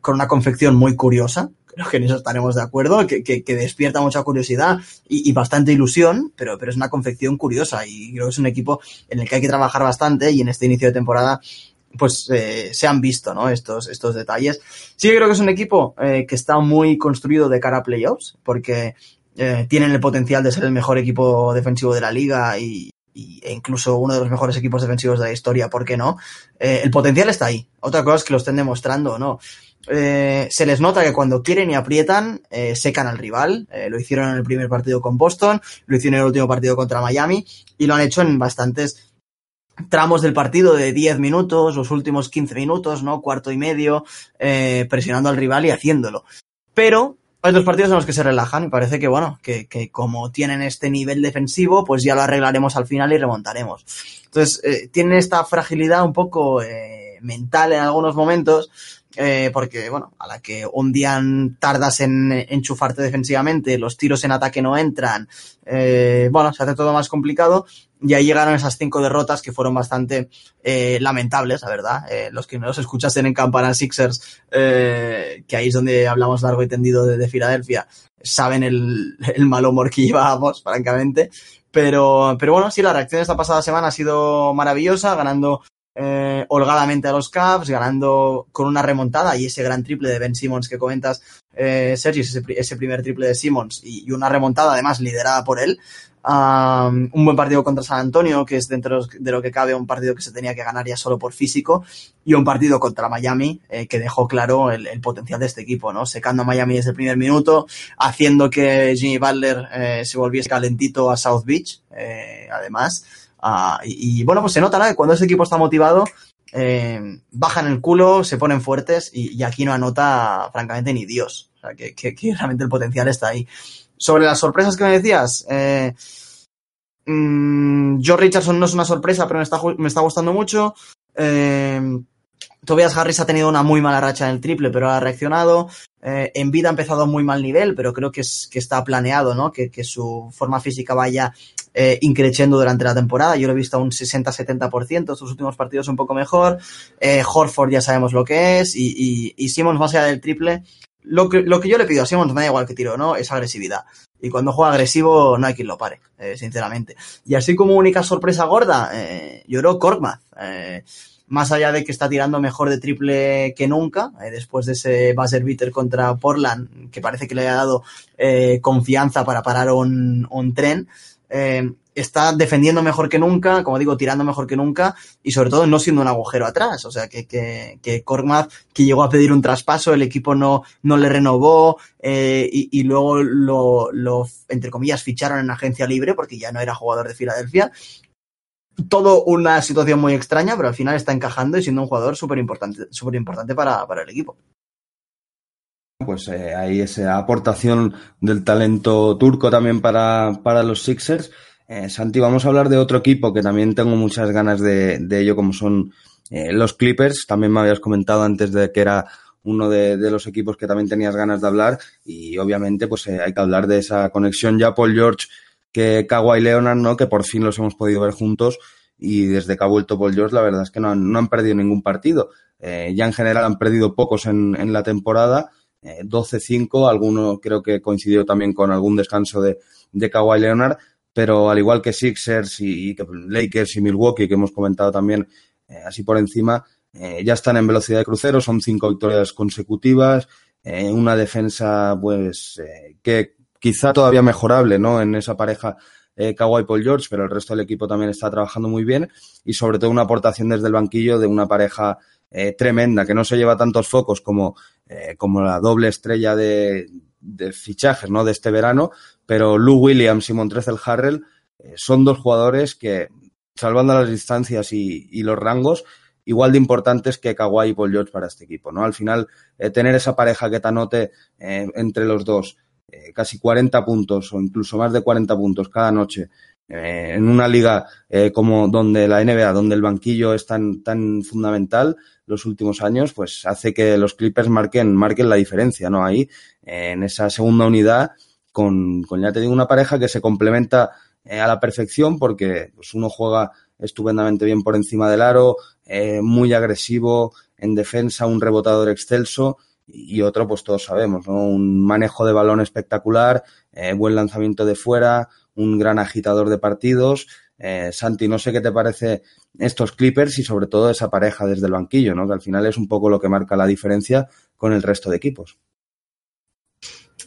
con una confección muy curiosa, creo que en eso estaremos de acuerdo, que, que, despierta mucha curiosidad y, bastante ilusión, pero, pero es una confección curiosa y creo que es un equipo en el que hay que trabajar bastante y en este inicio de temporada pues eh, se han visto ¿no? estos, estos detalles. Sí creo que es un equipo eh, que está muy construido de cara a playoffs, porque eh, tienen el potencial de ser el mejor equipo defensivo de la liga y, e incluso uno de los mejores equipos defensivos de la historia, ¿por qué no? Eh, el potencial está ahí. Otra cosa es que lo estén demostrando o no. Eh, se les nota que cuando quieren y aprietan, eh, secan al rival. Eh, lo hicieron en el primer partido con Boston, lo hicieron en el último partido contra Miami y lo han hecho en bastantes tramos del partido de 10 minutos, los últimos 15 minutos, ¿no? Cuarto y medio, presionando al rival y haciéndolo. Pero hay dos partidos en los que se relajan y parece que, bueno, que, que, como tienen este nivel defensivo, pues ya lo arreglaremos al final y remontaremos. Entonces, tienen esta fragilidad un poco mental en algunos momentos, eh, porque, bueno, a la que un día tardas en enchufarte defensivamente, los tiros en ataque no entran, eh, bueno, se hace todo más complicado y ahí llegaron esas cinco derrotas que fueron bastante eh, lamentables, la verdad. Eh, los que no los escuchasen en Campana Sixers, eh, que ahí es donde hablamos largo y tendido de, de Filadelfia, saben el, el, mal humor que [laughs] llevábamos, francamente. Pero, pero bueno, sí, la reacción de esta pasada semana ha sido maravillosa, ganando eh, holgadamente a los Cavs, ganando con una remontada y ese gran triple de Ben Simmons que comentas, eh, Sergi, ese, primer triple de Simmons y, una remontada además liderada por él. Un buen partido contra San Antonio, que es dentro de lo que cabe un partido que se tenía que ganar ya solo por físico, y un partido contra Miami, eh, que dejó claro el, el, potencial de este equipo, ¿no? Secando a Miami desde el primer minuto, haciendo que Jimmy Butler eh, se volviese calentito a South Beach, eh, además. Uh, y, y, bueno, pues se nota ¿no? que cuando ese equipo está motivado, eh, bajan el culo, se ponen fuertes y, y, aquí no anota francamente ni Dios. O sea, que, que, que, realmente el potencial está ahí. Sobre las sorpresas que me decías, eh, mmm, Joe Richardson no es una sorpresa, pero me está, me está gustando mucho. Eh, Tobias Harris ha tenido una muy mala racha en el triple, pero ha reaccionado. Eh, en vida ha empezado a muy mal nivel, pero creo que, es, que está planeado, ¿no? Que, que su forma física vaya eh, increciendo durante la temporada. Yo lo he visto a un 60-70%, sus últimos partidos un poco mejor. Eh, Horford ya sabemos lo que es. Y, y, y Simmons, más allá del triple, lo que, lo que yo le pido a Simmons, me da igual que tiro, ¿no? Es agresividad. Y cuando juega agresivo, no hay quien lo pare, eh, sinceramente. Y así como única sorpresa gorda, eh, lloró Korkmaz. Eh, más allá de que está tirando mejor de triple que nunca, eh, después de ese buzzer beater contra Portland, que parece que le ha dado eh, confianza para parar un, un tren, eh, está defendiendo mejor que nunca, como digo, tirando mejor que nunca y sobre todo no siendo un agujero atrás. O sea, que, que, que que llegó a pedir un traspaso, el equipo no, no le renovó eh, y, y, luego lo, lo, entre comillas, ficharon en agencia libre porque ya no era jugador de Filadelfia. Todo una situación muy extraña, pero al final está encajando y siendo un jugador súper importante, importante para, para el equipo pues eh, hay esa aportación del talento turco también para, para los Sixers. Eh, Santi, vamos a hablar de otro equipo que también tengo muchas ganas de, de ello, como son eh, los Clippers. También me habías comentado antes de que era uno de, los equipos que también tenías ganas de hablar y obviamente pues hay que hablar de esa conexión ya Paul George que Kawhi Leonard, ¿no? Que por fin los hemos podido ver juntos y desde que ha vuelto Paul George la verdad es que no han, no han perdido ningún partido. Ya en general han perdido pocos en la temporada eh, 12-5, alguno creo que coincidió también con algún descanso de, de Kawhi Leonard, pero al igual que Sixers y, Lakers y Milwaukee, que hemos comentado también eh, así por encima, eh, ya están en velocidad de crucero, son cinco victorias consecutivas, eh, una defensa pues eh, que quizá todavía mejorable, ¿no? En esa pareja eh, Kawhi Paul George, pero el resto del equipo también está trabajando muy bien y sobre todo una aportación desde el banquillo de una pareja eh, tremenda, que no se lleva tantos focos como, eh, como la doble estrella de, fichajes ¿no? de este verano, pero Lou Williams y Montrezl Harrell eh, son dos jugadores que, salvando las distancias y, los rangos, igual de importantes que Kawhi y Paul George para este equipo, ¿no? Al final, tener esa pareja que te anote entre los dos casi 40 puntos o incluso más de 40 puntos cada noche en una liga como donde la NBA, donde el banquillo es tan, tan fundamental los últimos años, pues hace que los Clippers marquen, marquen la diferencia, ¿no? Ahí, en esa segunda unidad, con, con, ya te digo, una pareja que se complementa a la perfección porque pues, uno juega estupendamente bien por encima del aro, eh, muy agresivo en defensa, un rebotador excelso y otro, pues todos sabemos, ¿no? Un manejo de balón espectacular, eh, buen lanzamiento de fuera, un gran agitador de partidos. Eh, Santi, no sé qué te parece estos Clippers y sobre todo esa pareja desde el banquillo, ¿no? Que al final es un poco lo que marca la diferencia con el resto de equipos.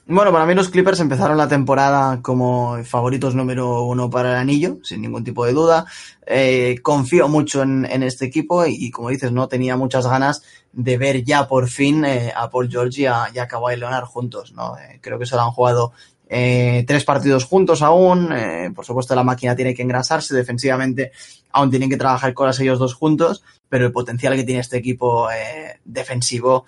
Bueno, para mí los Clippers empezaron la temporada como favoritos número uno para el anillo, sin ningún tipo de duda. Eh, confío mucho en, este equipo y, como dices, no tenía muchas ganas de ver ya por fin eh, a Paul George y a, Kawhi Leonard juntos. ¿no? Creo que solo han jugado tres partidos juntos aún. por supuesto, la máquina tiene que engrasarse defensivamente, aún tienen que trabajar cosas ellos dos juntos, pero el potencial que tiene este equipo defensivo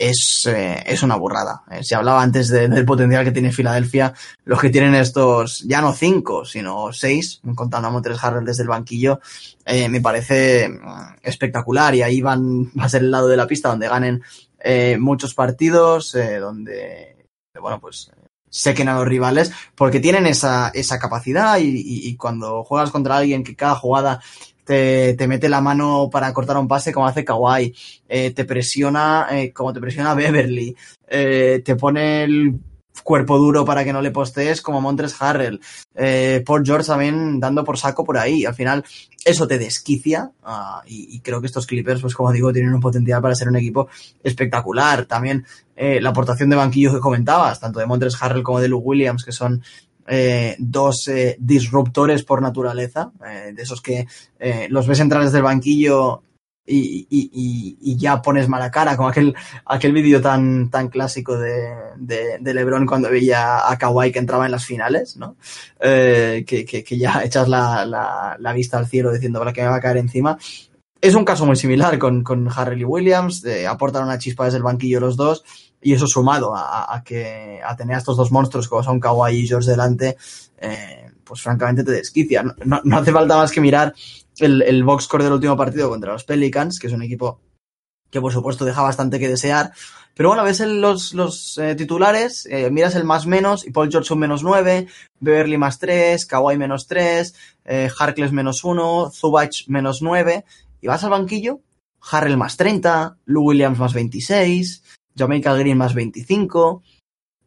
es, eh, es una burrada. Eh, se hablaba antes del potencial que tiene Filadelfia, los que tienen estos, ya no cinco, sino seis, contando a Montres Harrell desde el banquillo, eh, me parece mm, espectacular y ahí van, va a ser el lado de la pista donde ganen muchos partidos, donde, bueno, pues sequen a los rivales, porque tienen esa, esa capacidad y, y, cuando juegas contra alguien que cada jugada te, mete la mano para cortar un pase como hace Kawhi, eh, te presiona eh, como te presiona Beverly, eh, te pone el cuerpo duro para que no le postees como Montres Harrell, Paul George también dando por saco por ahí. Al final, eso te desquicia ah, y, creo que estos Clippers, pues como digo, tienen un potencial para ser un equipo espectacular. También la aportación de banquillo que comentabas, tanto de Montres Harrell como de Luke Williams, que son eh, dos eh, disruptores por naturaleza, eh, de esos que los ves entrar desde el banquillo y, ya pones mala cara, como aquel, aquel vídeo tan, tan clásico de, de, Lebron cuando veía a Kawhi que entraba en las finales, ¿no? Que, ya [laughs] echas la, vista al cielo diciendo para que me va a caer encima. Es un caso muy similar con, con Harrell y Williams, aportan una chispa desde el banquillo los dos y eso sumado a, que a tener a estos dos monstruos como son Kawhi y George delante, eh, pues francamente te desquicia. No, no, hace falta más que mirar el, el box score del último partido contra los Pelicans, que es un equipo que por supuesto deja bastante que desear. Pero bueno, ves los, los eh, titulares, eh, miras el más menos y Paul George un menos 9, Beverly más 3, Kawhi menos 3, eh, Harkless menos 1, Zubac menos 9 y vas al banquillo, Harrell más 30, Lou Williams más 26, Jamaica Green más 25.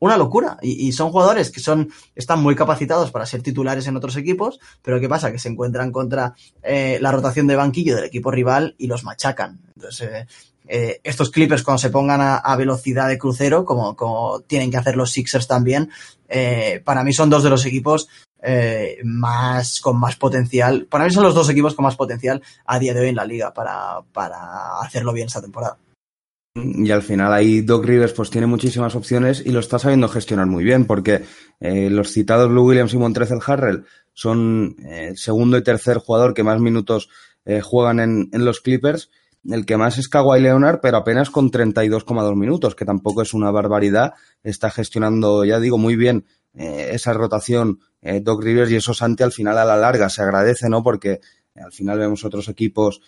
Una locura. Y, son jugadores que son, están muy capacitados para ser titulares en otros equipos, pero ¿qué pasa? Que se encuentran contra eh, la rotación de banquillo del equipo rival y los machacan. Entonces, eh, eh, estos Clippers cuando se pongan a, velocidad de crucero, como, como, tienen que hacer los Sixers también, para mí son dos de los equipos más con más potencial. Para mí son los dos equipos con más potencial a día de hoy en la liga para, para hacerlo bien esta temporada y al final ahí Doc Rivers pues tiene muchísimas opciones y lo está sabiendo gestionar muy bien porque eh, los citados Lou Williams y Montrezl Harrell son eh, segundo y tercer jugador que más minutos eh, juegan en, los Clippers. El que más es Kawhi Leonard, pero apenas con 32,2 minutos, que tampoco es una barbaridad. Está gestionando, ya digo, muy bien esa rotación Doc Rivers y eso Santi al final a la larga se agradece, ¿no? Porque al final vemos otros equipos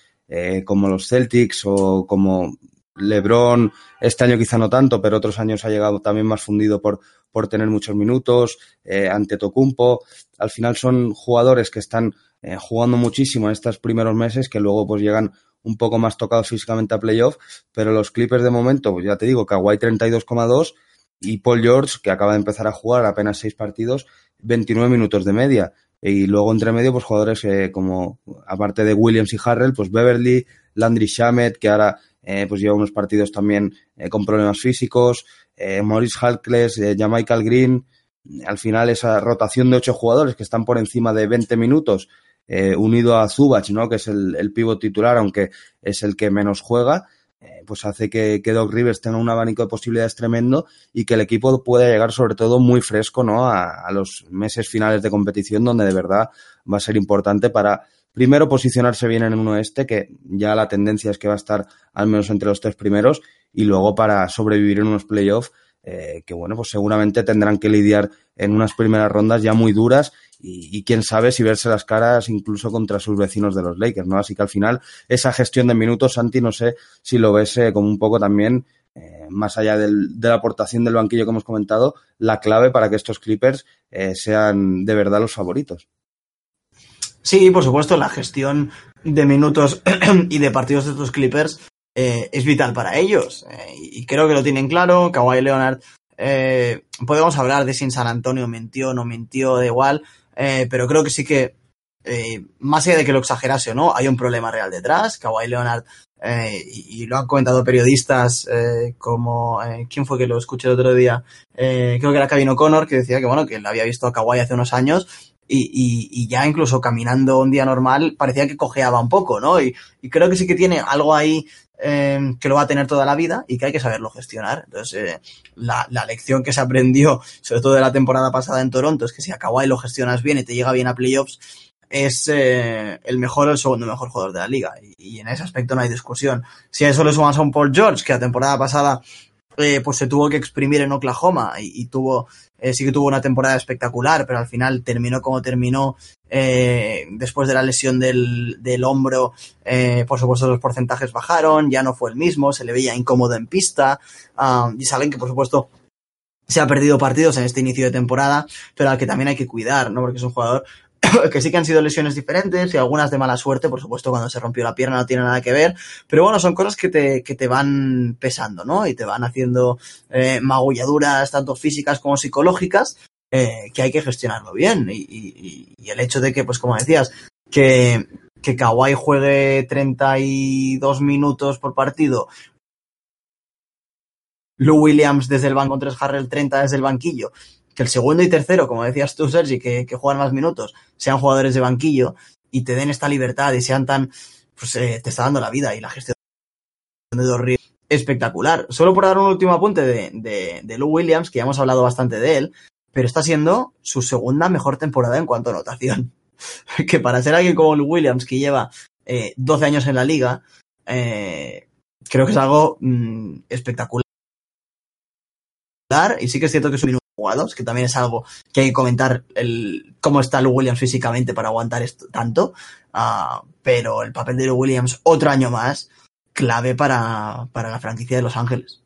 como los Celtics o como LeBron, este año quizá no tanto, pero otros años ha llegado también más fundido por, por tener muchos minutos, eh, ante Tocumpo. Al final son jugadores que están eh, jugando muchísimo en estos primeros meses, que luego pues llegan un poco más tocados físicamente a playoff, pero los Clippers de momento, pues ya te digo, Kawhi 32,2 y Paul George, que acaba de empezar a jugar apenas seis partidos, 29 minutos de media. Y luego entre medio, pues jugadores eh, como, aparte de Williams y Harrell, pues Beverly, Landry Shamet, que ahora eh, pues lleva unos partidos también eh, con problemas físicos, eh, Maurice Halkles, eh, Jamaica Green, al final esa rotación de ocho jugadores que están por encima de 20 minutos, unido a Zubac, ¿no? que es el, el pívot titular, aunque es el que menos juega, pues hace que, que, Doc Rivers tenga un abanico de posibilidades tremendo y que el equipo pueda llegar sobre todo muy fresco ¿no? a, a los meses finales de competición donde de verdad va a ser importante para primero posicionarse bien en un oeste, que ya la tendencia es que va a estar al menos entre los tres primeros, y luego para sobrevivir en unos playoffs eh, que bueno, pues seguramente tendrán que lidiar en unas primeras rondas ya muy duras y, quién sabe si verse las caras incluso contra sus vecinos de los Lakers, ¿no? Así que al final esa gestión de minutos, Santi, no sé si lo ves eh, como un poco también, eh, más allá del, de la aportación del banquillo que hemos comentado, la clave para que estos Clippers sean de verdad los favoritos. Sí, por supuesto, la gestión de minutos [clears throat] y de partidos de estos Clippers eh, es vital para ellos. Eh, y creo que lo tienen claro. Kawhi Leonard, eh, podemos hablar de si en San Antonio mintió o no mintió, da igual, pero creo que sí que, más allá de que lo exagerase o no, hay un problema real detrás. Kawhi Leonard, y, y, lo han comentado periodistas como, ¿quién fue que lo escuché el otro día? creo que era Kevin O'Connor, que decía que, bueno, que él había visto a Kawhi hace unos años y, y, y, ya incluso caminando un día normal parecía que cojeaba un poco, ¿no? Y, y creo que sí que tiene algo ahí eh, que lo va a tener toda la vida y que hay que saberlo gestionar. Entonces, eh, la, la, lección que se aprendió, [laughs] sobre todo de la temporada pasada en Toronto, es que si a Kawhi lo gestionas bien y te llega bien a playoffs, es eh, el mejor o el segundo mejor jugador de la liga. Y, y, en ese aspecto no hay discusión. Si a eso le sumas a un Paul George, que la temporada pasada eh, pues se tuvo que exprimir en Oklahoma y, tuvo eh, sí que tuvo una temporada espectacular, pero al final terminó como terminó eh, después de la lesión del, del hombro. Eh, por supuesto, los porcentajes bajaron, ya no fue el mismo, se le veía incómodo en pista. Um, y saben que, por supuesto, se ha perdido partidos en este inicio de temporada, pero al que también hay que cuidar, ¿no? Porque es un jugador [coughs] que sí que han sido lesiones diferentes y algunas de mala suerte, por supuesto, cuando se rompió la pierna no tiene nada que ver, pero bueno, son cosas que te, que te van pesando, ¿no? Y te van haciendo eh, magulladuras tanto físicas como psicológicas, eh, que hay que gestionarlo bien. Y, el hecho de que, pues como decías, que, que Kawhi juegue 32 minutos por partido, Lou Williams desde el banco tres Harrell 30 desde el banquillo que el segundo y tercero, como decías tú, Sergi, que, que juegan más minutos, sean jugadores de banquillo y te den esta libertad y sean tan, pues eh, te está dando la vida y la gestión de dos ríos espectacular. Solo por dar un último apunte de, de, de Lou Williams, que ya hemos hablado bastante de él, pero está siendo su segunda mejor temporada en cuanto a anotación. [laughs] que para ser alguien como Lou Williams, que lleva eh, 12 años en la liga, eh, creo que es algo mmm, espectacular. Y sí que es cierto que es un jugados, que también es algo que hay que comentar el, cómo está Lou Williams físicamente para aguantar esto tanto. Uh, pero el papel de Lou Williams, otro año más, clave para, para la franquicia de Los Ángeles.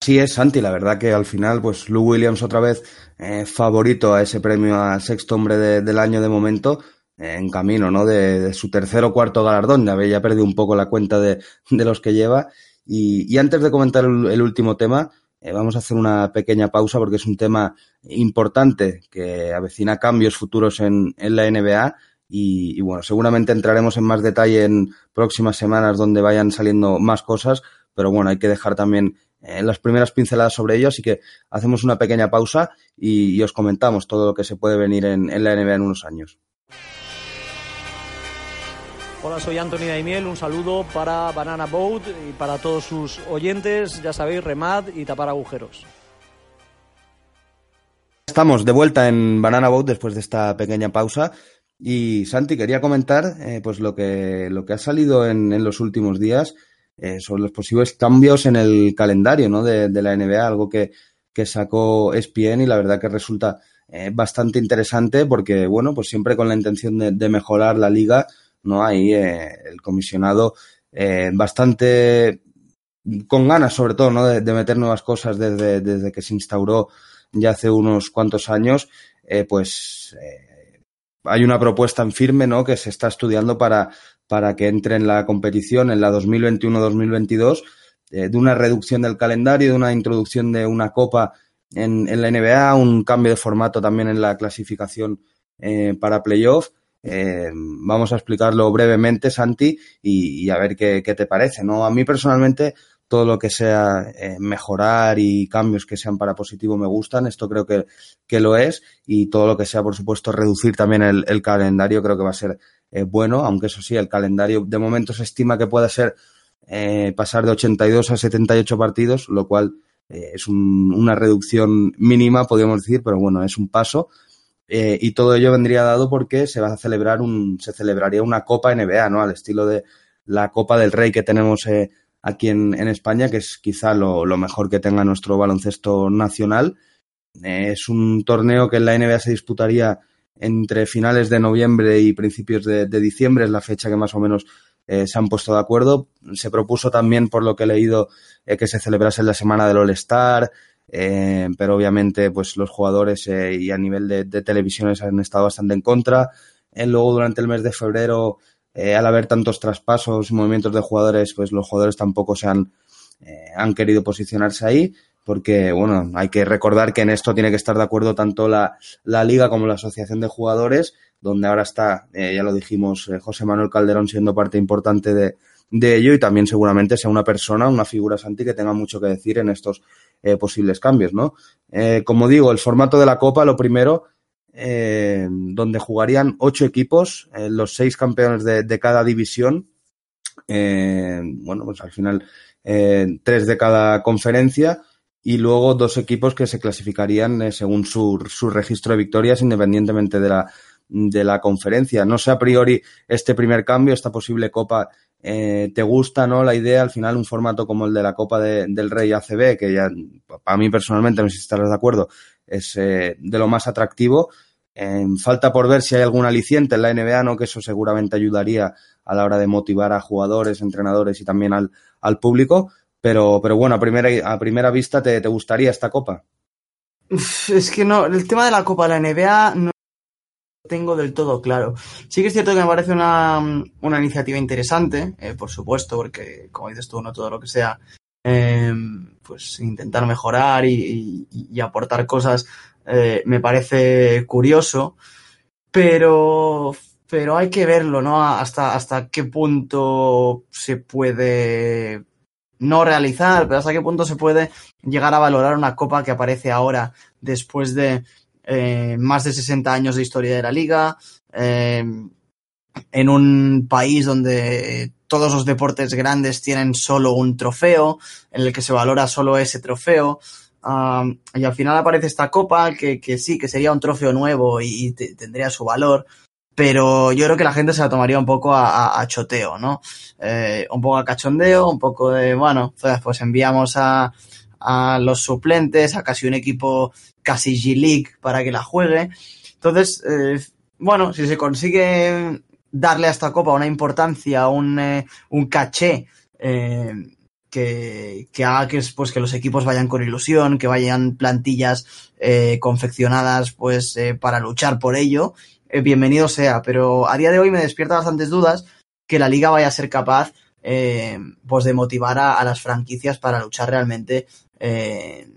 Así es, Santi. La verdad que al final, pues Lou Williams otra vez eh, favorito a ese premio al sexto hombre de, del año de momento, eh, en camino, ¿no? De, de, su tercer o cuarto galardón. Ya había perdido un poco la cuenta de, de los que lleva. Y, y, antes de comentar el, el último tema, eh, vamos a hacer una pequeña pausa porque es un tema importante que avecina cambios futuros en, en la NBA y, bueno, seguramente entraremos en más detalle en próximas semanas donde vayan saliendo más cosas, pero bueno, hay que dejar también eh, las primeras pinceladas sobre ello, así que hacemos una pequeña pausa y, y os comentamos todo lo que se puede venir en, en la NBA en unos años. Hola, soy Anthony Daimiel. Un saludo para Banana Boat y para todos sus oyentes. Ya sabéis, remad y tapar agujeros. Estamos de vuelta en Banana Boat después de esta pequeña pausa. Y Santi, quería comentar eh, pues lo que, lo que ha salido en, en los últimos días eh, sobre los posibles cambios en el calendario ¿no? de, la NBA, algo que, que sacó ESPN y la verdad que resulta eh, bastante interesante porque, bueno, pues siempre con la intención de mejorar la liga, ¿no? Ahí eh, el comisionado eh, bastante con ganas, sobre todo, ¿no? De, meter nuevas cosas desde, desde que se instauró ya hace unos cuantos años, eh, pues hay una propuesta en firme, ¿no? Que se está estudiando para, para que entre en la competición en la 2021-2022 eh, de una reducción del calendario, de una introducción de una copa en, en la NBA, un cambio de formato también en la clasificación para playoff eh, vamos a explicarlo brevemente, Santi, y, a ver qué, te parece. ¿no? A mí personalmente todo lo que sea eh, mejorar y cambios que sean para positivo me gustan, esto creo que, que, lo es, y todo lo que sea, por supuesto, reducir también el, el calendario creo que va a ser eh, bueno, aunque eso sí, el calendario de momento se estima que pueda ser eh, pasar de 82 a 78 partidos, lo cual eh, es un, una reducción mínima, podríamos decir, pero bueno, es un paso Eh, y todo ello vendría dado porque se va a celebrar un, se celebraría una Copa NBA, ¿no? Al estilo de la Copa del Rey que tenemos eh, aquí en, en, España, que es quizá lo, mejor que tenga nuestro baloncesto nacional. Es un torneo que en la NBA se disputaría entre finales de noviembre y principios de, de diciembre, es la fecha que más o menos eh, se han puesto de acuerdo. Se propuso también, por lo que he leído, eh, que se celebrase la semana del All-Star, eh, pero obviamente pues los jugadores eh, y a nivel de, televisiones han estado bastante en contra. luego, durante el mes de febrero, al haber tantos traspasos y movimientos de jugadores, pues los jugadores tampoco se han, han querido posicionarse ahí porque, bueno, hay que recordar que en esto tiene que estar de acuerdo tanto la, la liga como la asociación de jugadores, donde ahora está, eh, ya lo dijimos, eh, José Manuel Calderón siendo parte importante de, de, ello y también seguramente sea una persona, una figura Santi que tenga mucho que decir en estos eh, posibles cambios, ¿no? Eh, como digo, el formato de la Copa, lo primero, eh, donde jugarían ocho equipos, los seis campeones de, de cada división, bueno, pues al final tres de cada conferencia, y luego dos equipos que se clasificarían según su, su, registro de victorias independientemente de la, de la conferencia. No sé a priori este primer cambio, esta posible Copa, eh, ¿te gusta no la idea? Al final un formato como el de la Copa de, del Rey ACB, que ya para mí personalmente, no sé si estarás de acuerdo, es eh, de lo más atractivo. Falta por ver si hay algún aliciente en la NBA, ¿no? que eso seguramente ayudaría a la hora de motivar a jugadores, entrenadores y también al, público pero, pero bueno, a primera, a primera vista, ¿te, ¿te gustaría esta copa? Es que no, el tema de la Copa de la NBA tengo del todo claro. Sí que es cierto que me parece una, una iniciativa interesante, eh, por supuesto, porque, como dices tú, no todo lo que sea, eh, pues intentar mejorar y, aportar cosas eh, me parece curioso, pero, pero hay que verlo, ¿no? Hasta, hasta qué punto se puede no realizar, pero hasta qué punto se puede llegar a valorar una copa que aparece ahora después de eh, más de 60 años de historia de la liga, eh, en un país donde todos los deportes grandes tienen solo un trofeo, en el que se valora solo ese trofeo. Um, y al final aparece esta copa que, que sí, que sería un trofeo nuevo y, y te, tendría su valor, pero yo creo que la gente se la tomaría un poco a, choteo, ¿no? Eh, un poco a cachondeo, un poco de, bueno, pues enviamos a, a los suplentes, a casi un equipo casi G-League para que la juegue. Entonces, eh, bueno, si se consigue darle a esta copa una importancia, un, eh, un caché, eh, que, que, haga que, pues, que los equipos vayan con ilusión, que vayan plantillas eh, confeccionadas pues, para luchar por ello bienvenido sea, pero a día de hoy me despierta bastantes dudas que la liga vaya a ser capaz pues de motivar a, a, las franquicias para luchar realmente eh,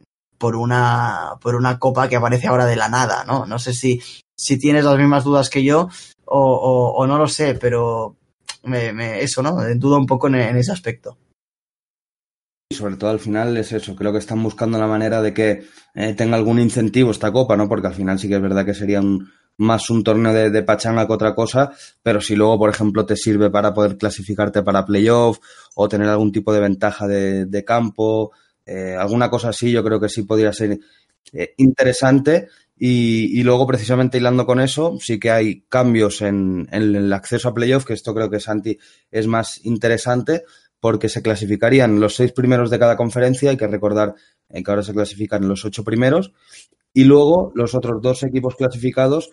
por una por una copa que aparece ahora de la nada, ¿no? No sé si, si tienes las mismas dudas que yo o, o, o no lo sé, pero me, me, eso, ¿no? Dudo un poco en, ese aspecto sobre todo al final es eso, creo que están buscando la manera de que eh, tenga algún incentivo esta copa, ¿no? Porque al final sí que es verdad que sería un, más un torneo de, pachanga que otra cosa, pero si luego, por ejemplo, te sirve para poder clasificarte para playoff o tener algún tipo de ventaja de campo, eh, alguna cosa así, yo creo que sí podría ser eh, interesante. Y, luego, precisamente hilando con eso, sí que hay cambios en, el acceso a playoff, que esto creo que Santi es más interesante, porque se clasificarían los seis primeros de cada conferencia, hay que recordar eh, que ahora se clasifican los ocho primeros, y luego los otros dos equipos clasificados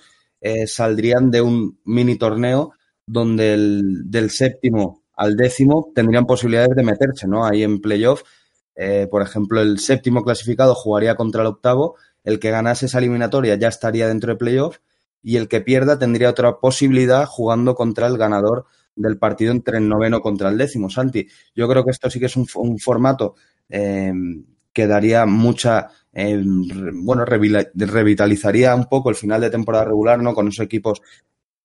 saldrían de un mini torneo donde el, del séptimo al décimo tendrían posibilidades de meterse, ¿no? Ahí en playoff, eh, por ejemplo, el séptimo clasificado jugaría contra el octavo, el que ganase esa eliminatoria ya estaría dentro de playoff y el que pierda tendría otra posibilidad jugando contra el ganador del partido entre el noveno contra el décimo. Santi, yo creo que esto sí que es un, formato eh, que daría mucha, eh, bueno, revitalizaría un poco el final de temporada regular, ¿no? Con esos equipos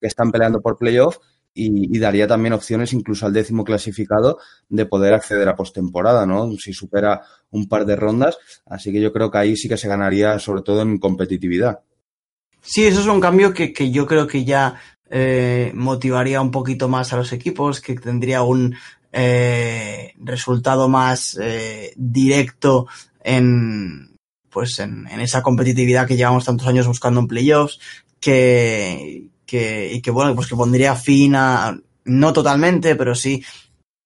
que están peleando por playoff y, y, daría también opciones incluso al décimo clasificado de poder acceder a postemporada, ¿no? Si supera un par de rondas. Así que yo creo que ahí sí que se ganaría, sobre todo en competitividad. Sí, eso es un cambio que, que yo creo que ya eh, motivaría un poquito más a los equipos, que tendría un eh, resultado más eh, directo en pues en, en, esa competitividad que llevamos tantos años buscando en playoffs, que, que, y que bueno, pues que pondría fin a, no totalmente, pero sí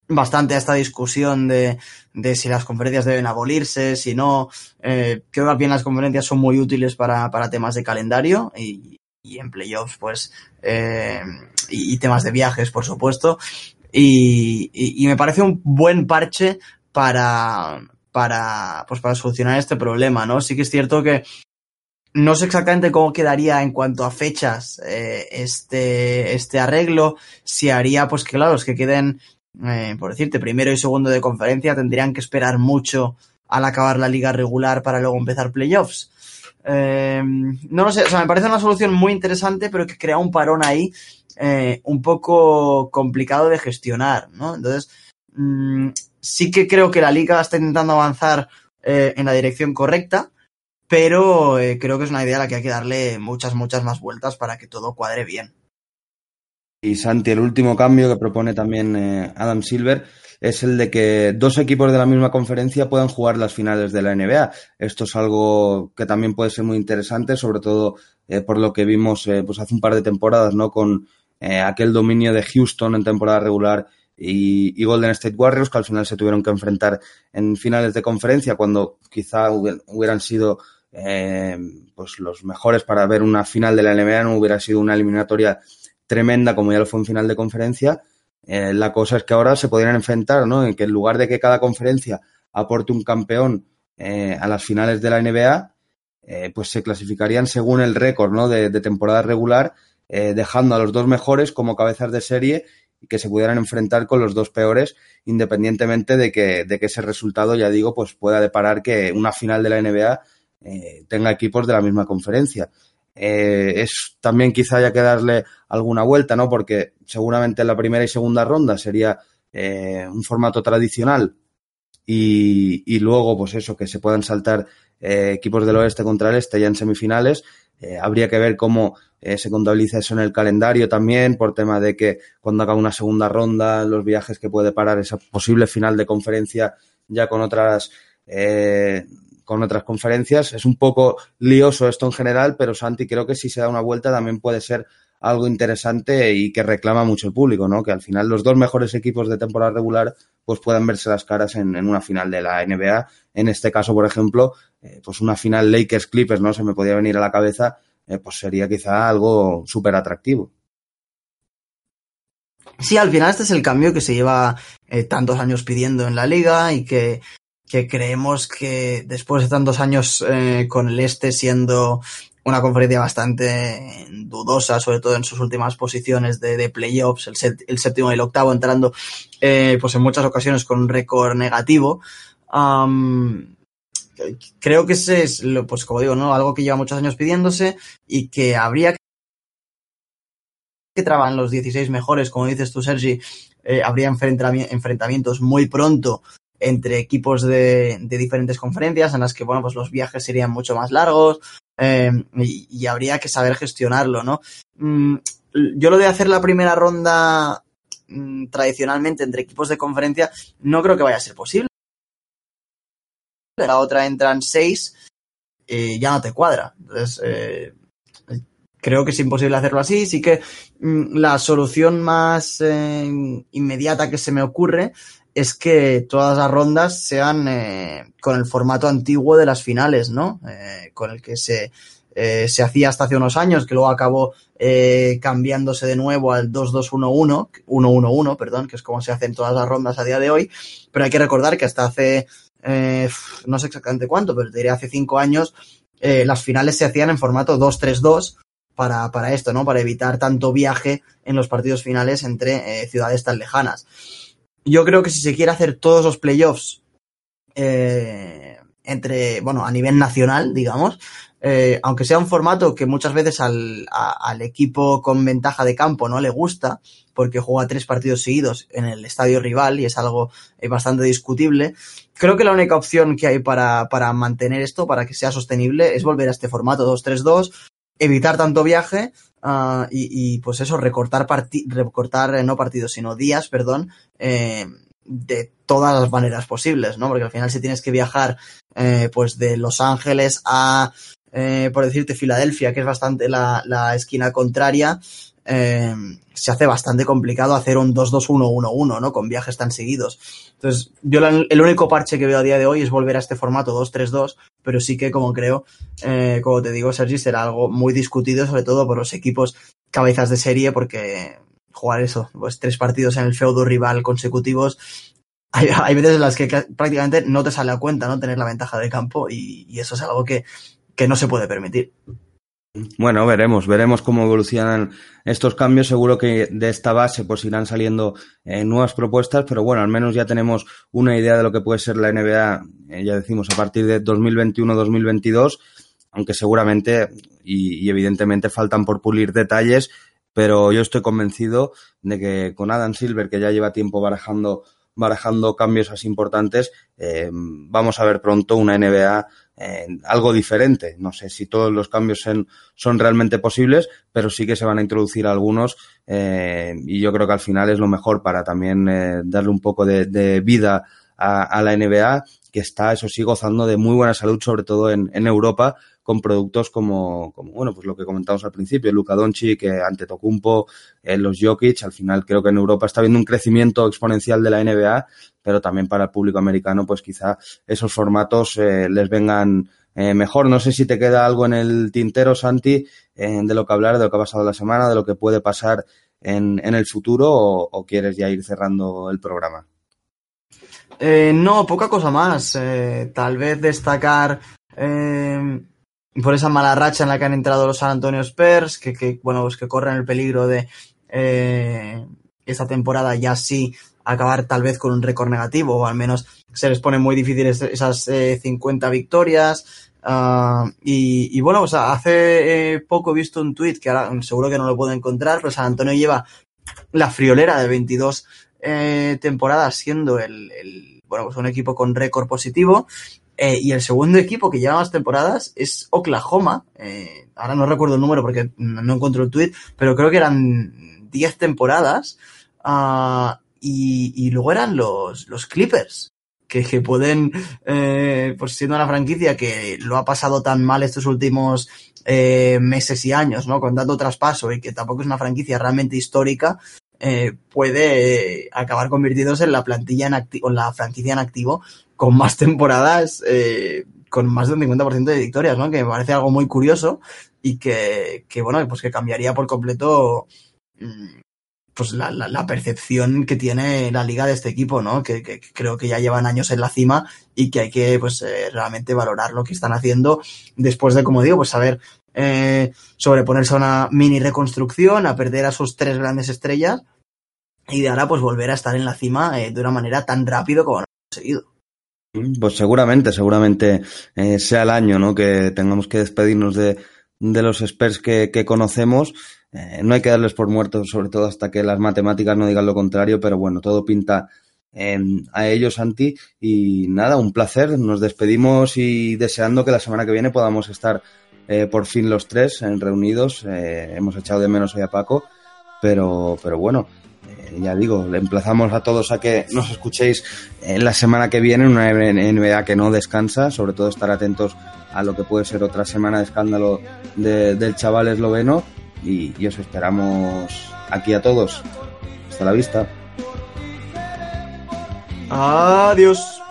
bastante a esta discusión de, de si las conferencias deben abolirse, si no. Eh, creo que bien las conferencias son muy útiles para, para temas de calendario y, y en playoffs, pues, eh, y, y, temas de viajes, por supuesto. Y, y, me parece un buen parche para, para, pues para solucionar este problema, ¿no? Sí que es cierto que no sé exactamente cómo quedaría en cuanto a fechas eh, este, este arreglo, si haría, pues que claro, los que queden eh, por decirte, primero y segundo de conferencia tendrían que esperar mucho al acabar la liga regular para luego empezar playoffs. Eh, no lo sé, o sea, me parece una solución muy interesante, pero que crea un parón ahí eh, un poco complicado de gestionar, ¿no? Entonces, mmm, sí que creo que la liga está intentando avanzar eh, en la dirección correcta, pero eh, creo que es una idea a la que hay que darle muchas, muchas más vueltas para que todo cuadre bien. Y Santi, el último cambio que propone también eh, Adam Silver es el de que dos equipos de la misma conferencia puedan jugar las finales de la NBA. Esto es algo que también puede ser muy interesante, sobre todo eh, por lo que vimos pues hace un par de temporadas, ¿no? Con aquel dominio de Houston en temporada regular y, Golden State Warriors, que al final se tuvieron que enfrentar en finales de conferencia, cuando quizá hubieran sido eh, pues los mejores para ver una final de la NBA, no hubiera sido una eliminatoria tremenda como ya lo fue en final de conferencia. Eh, la cosa es que ahora se podrían enfrentar, ¿no? En que en lugar de que cada conferencia aporte un campeón eh, a las finales de la NBA, pues se clasificarían según el récord, ¿no? De, temporada regular, dejando a los dos mejores como cabezas de serie y que se pudieran enfrentar con los dos peores, independientemente de que, de que ese resultado, ya digo, pues pueda deparar que una final de la NBA eh, tenga equipos de la misma conferencia eh, es también quizá haya que darle alguna vuelta, ¿no? Porque seguramente en la primera y segunda ronda sería eh, un formato tradicional y, luego, pues eso, que se puedan saltar eh, equipos del oeste contra el este ya en semifinales. Habría que ver cómo se contabiliza eso en el calendario también, por tema de que cuando haga una segunda ronda, los viajes que puede parar esa posible final de conferencia ya con otras con otras conferencias. Es un poco lioso esto en general, pero Santi creo que si se da una vuelta también puede ser algo interesante y que reclama mucho el público, ¿no? Que al final los dos mejores equipos de temporada regular pues puedan verse las caras en, en una final de la NBA. En este caso, por ejemplo, eh, pues una final Lakers Clippers, ¿no? Se me podía venir a la cabeza, eh, pues sería quizá algo súper atractivo. Sí, al final este es el cambio que se lleva eh, tantos años pidiendo en la liga y que que creemos que después de tantos años eh, con el este siendo una conferencia bastante dudosa, sobre todo en sus últimas posiciones de, de playoffs, el, set, el, séptimo y el octavo entrando, eh, pues en muchas ocasiones con un récord negativo. Creo que ese es, pues como digo, ¿no? algo que lleva muchos años pidiéndose y que habría que trabajar los 16 mejores, como dices tú, Sergi, eh, habría enfrentamientos muy pronto entre equipos de, de, diferentes conferencias en las que, bueno, pues los viajes serían mucho más largos eh, y, y, habría que saber gestionarlo, ¿no? Mm, yo lo de hacer la primera ronda mm, tradicionalmente entre equipos de conferencia no creo que vaya a ser posible. La otra entran seis, eh, ya no te cuadra. Entonces, eh, creo que es imposible hacerlo así. Sí que mm, la solución más eh, inmediata que se me ocurre es que todas las rondas sean eh, con el formato antiguo de las finales, ¿no? Eh, con el que se, eh, se hacía hasta hace unos años, que luego acabó eh, cambiándose de nuevo al 2-2-1-1, 1-1-1, perdón, que es como se hacen todas las rondas a día de hoy, pero hay que recordar que hasta hace, eh, no sé exactamente cuánto, pero te diré hace cinco años, eh, las finales se hacían en formato 2-3-2, para, para esto, ¿no? Para evitar tanto viaje en los partidos finales entre eh, ciudades tan lejanas yo creo que si se quiere hacer todos los playoffs eh, entre, bueno, a nivel nacional, digamos, eh, aunque sea un formato que muchas veces al, a, al, equipo con ventaja de campo no le gusta, porque juega tres partidos seguidos en el estadio rival y es algo eh, bastante discutible, creo que la única opción que hay para, para mantener esto, para que sea sostenible, es volver a este formato 2-3-2, evitar tanto viaje Y, y, pues eso, recortar, parti recortar eh, no partidos, sino días, perdón, eh, de todas las maneras posibles, ¿no? Porque al final si tienes que viajar eh, pues de Los Ángeles a, eh, por decirte, Filadelfia, que es bastante la, la esquina contraria, eh, se hace bastante complicado hacer un 2-2-1-1-1, ¿no? Con viajes tan seguidos. Entonces, yo el único parche que veo a día de hoy es volver a este formato 2-3-2, pero sí que, como creo, eh, como te digo, Sergi, será algo muy discutido, sobre todo por los equipos cabezas de serie, porque jugar eso, pues tres partidos en el feudo rival consecutivos, hay, hay veces en las que prácticamente no te sale a cuenta, ¿no? Tener la ventaja de campo y, y eso es algo que, que no se puede permitir. Bueno, veremos, veremos cómo evolucionan estos cambios. Seguro que de esta base pues irán saliendo eh, nuevas propuestas, pero bueno, al menos ya tenemos una idea de lo que puede ser la NBA, eh, ya decimos, a partir de 2021-2022, aunque seguramente y, y, evidentemente faltan por pulir detalles, pero yo estoy convencido de que con Adam Silver, que ya lleva tiempo barajando, barajando cambios así importantes, eh, vamos a ver pronto una NBA eh, algo diferente. No sé si todos los cambios son, realmente posibles, pero sí que se van a introducir algunos eh, y yo creo que al final es lo mejor para también eh, darle un poco de, vida a, la NBA, que está, eso sí, gozando de muy buena salud, sobre todo en Europa, con productos como, como, bueno, pues lo que comentamos al principio, Luka Doncic, eh, Antetokounmpo, eh, los Jokic, al final creo que en Europa está habiendo un crecimiento exponencial de la NBA, pero también para el público americano, pues quizá esos formatos eh, les vengan eh, mejor. No sé si te queda algo en el tintero, Santi, eh, de lo que hablar, de lo que ha pasado la semana, de lo que puede pasar en, en el futuro, o, quieres ya ir cerrando el programa. Eh, no, poca cosa más. tal vez destacar por esa mala racha en la que han entrado los San Antonio Spurs, que, que bueno, pues que corren el peligro de eh, esta temporada ya sí acabar tal vez con un récord negativo, o al menos se les pone muy difícil esas eh, 50 victorias. Uh, y, bueno, pues hace eh, poco he visto un tweet que ahora seguro que no lo puedo encontrar, pero San Antonio lleva la friolera de 22 eh, temporadas siendo el, bueno, pues un equipo con récord positivo eh, y el segundo equipo que lleva más temporadas es Oklahoma. Eh, ahora no recuerdo el número porque no encuentro el tweet, pero creo que eran 10 temporadas. Uh, y, y, luego eran los, los Clippers. Que, que pueden, eh, pues siendo una franquicia que lo ha pasado tan mal estos últimos eh, meses y años, ¿no? Con tanto traspaso y que tampoco es una franquicia realmente histórica, eh, puede acabar convirtiéndose en la plantilla en activo, la franquicia en activo con más temporadas, eh, con más de un 50% de victorias, ¿no? Que me parece algo muy curioso y que, que bueno, pues que cambiaría por completo pues la, la, percepción que tiene la liga de este equipo, ¿no? Que, que, que, creo que ya llevan años en la cima y que hay que pues eh, realmente valorar lo que están haciendo después de, como digo, pues saber eh, sobreponerse a una mini reconstrucción, a perder a sus tres grandes estrellas y de ahora pues volver a estar en la cima eh, de una manera tan rápido como han conseguido. Pues seguramente, seguramente eh, sea el año, ¿no? Que tengamos que despedirnos de, de los Spurs que, que conocemos. No hay que darles por muertos, sobre todo hasta que las matemáticas no digan lo contrario, pero bueno, todo pinta a ellos, Santi. Y nada, un placer. Nos despedimos y deseando que la semana que viene podamos estar eh, por fin los tres reunidos. Eh, hemos echado de menos hoy a Paco, pero, pero bueno, eh, ya digo, le emplazamos a todos a que nos escuchéis en la semana que viene, una NBA que no descansa, sobre todo estar atentos a lo que puede ser otra semana de escándalo de, del chaval esloveno y, y os esperamos aquí a todos. Hasta la vista. Adiós.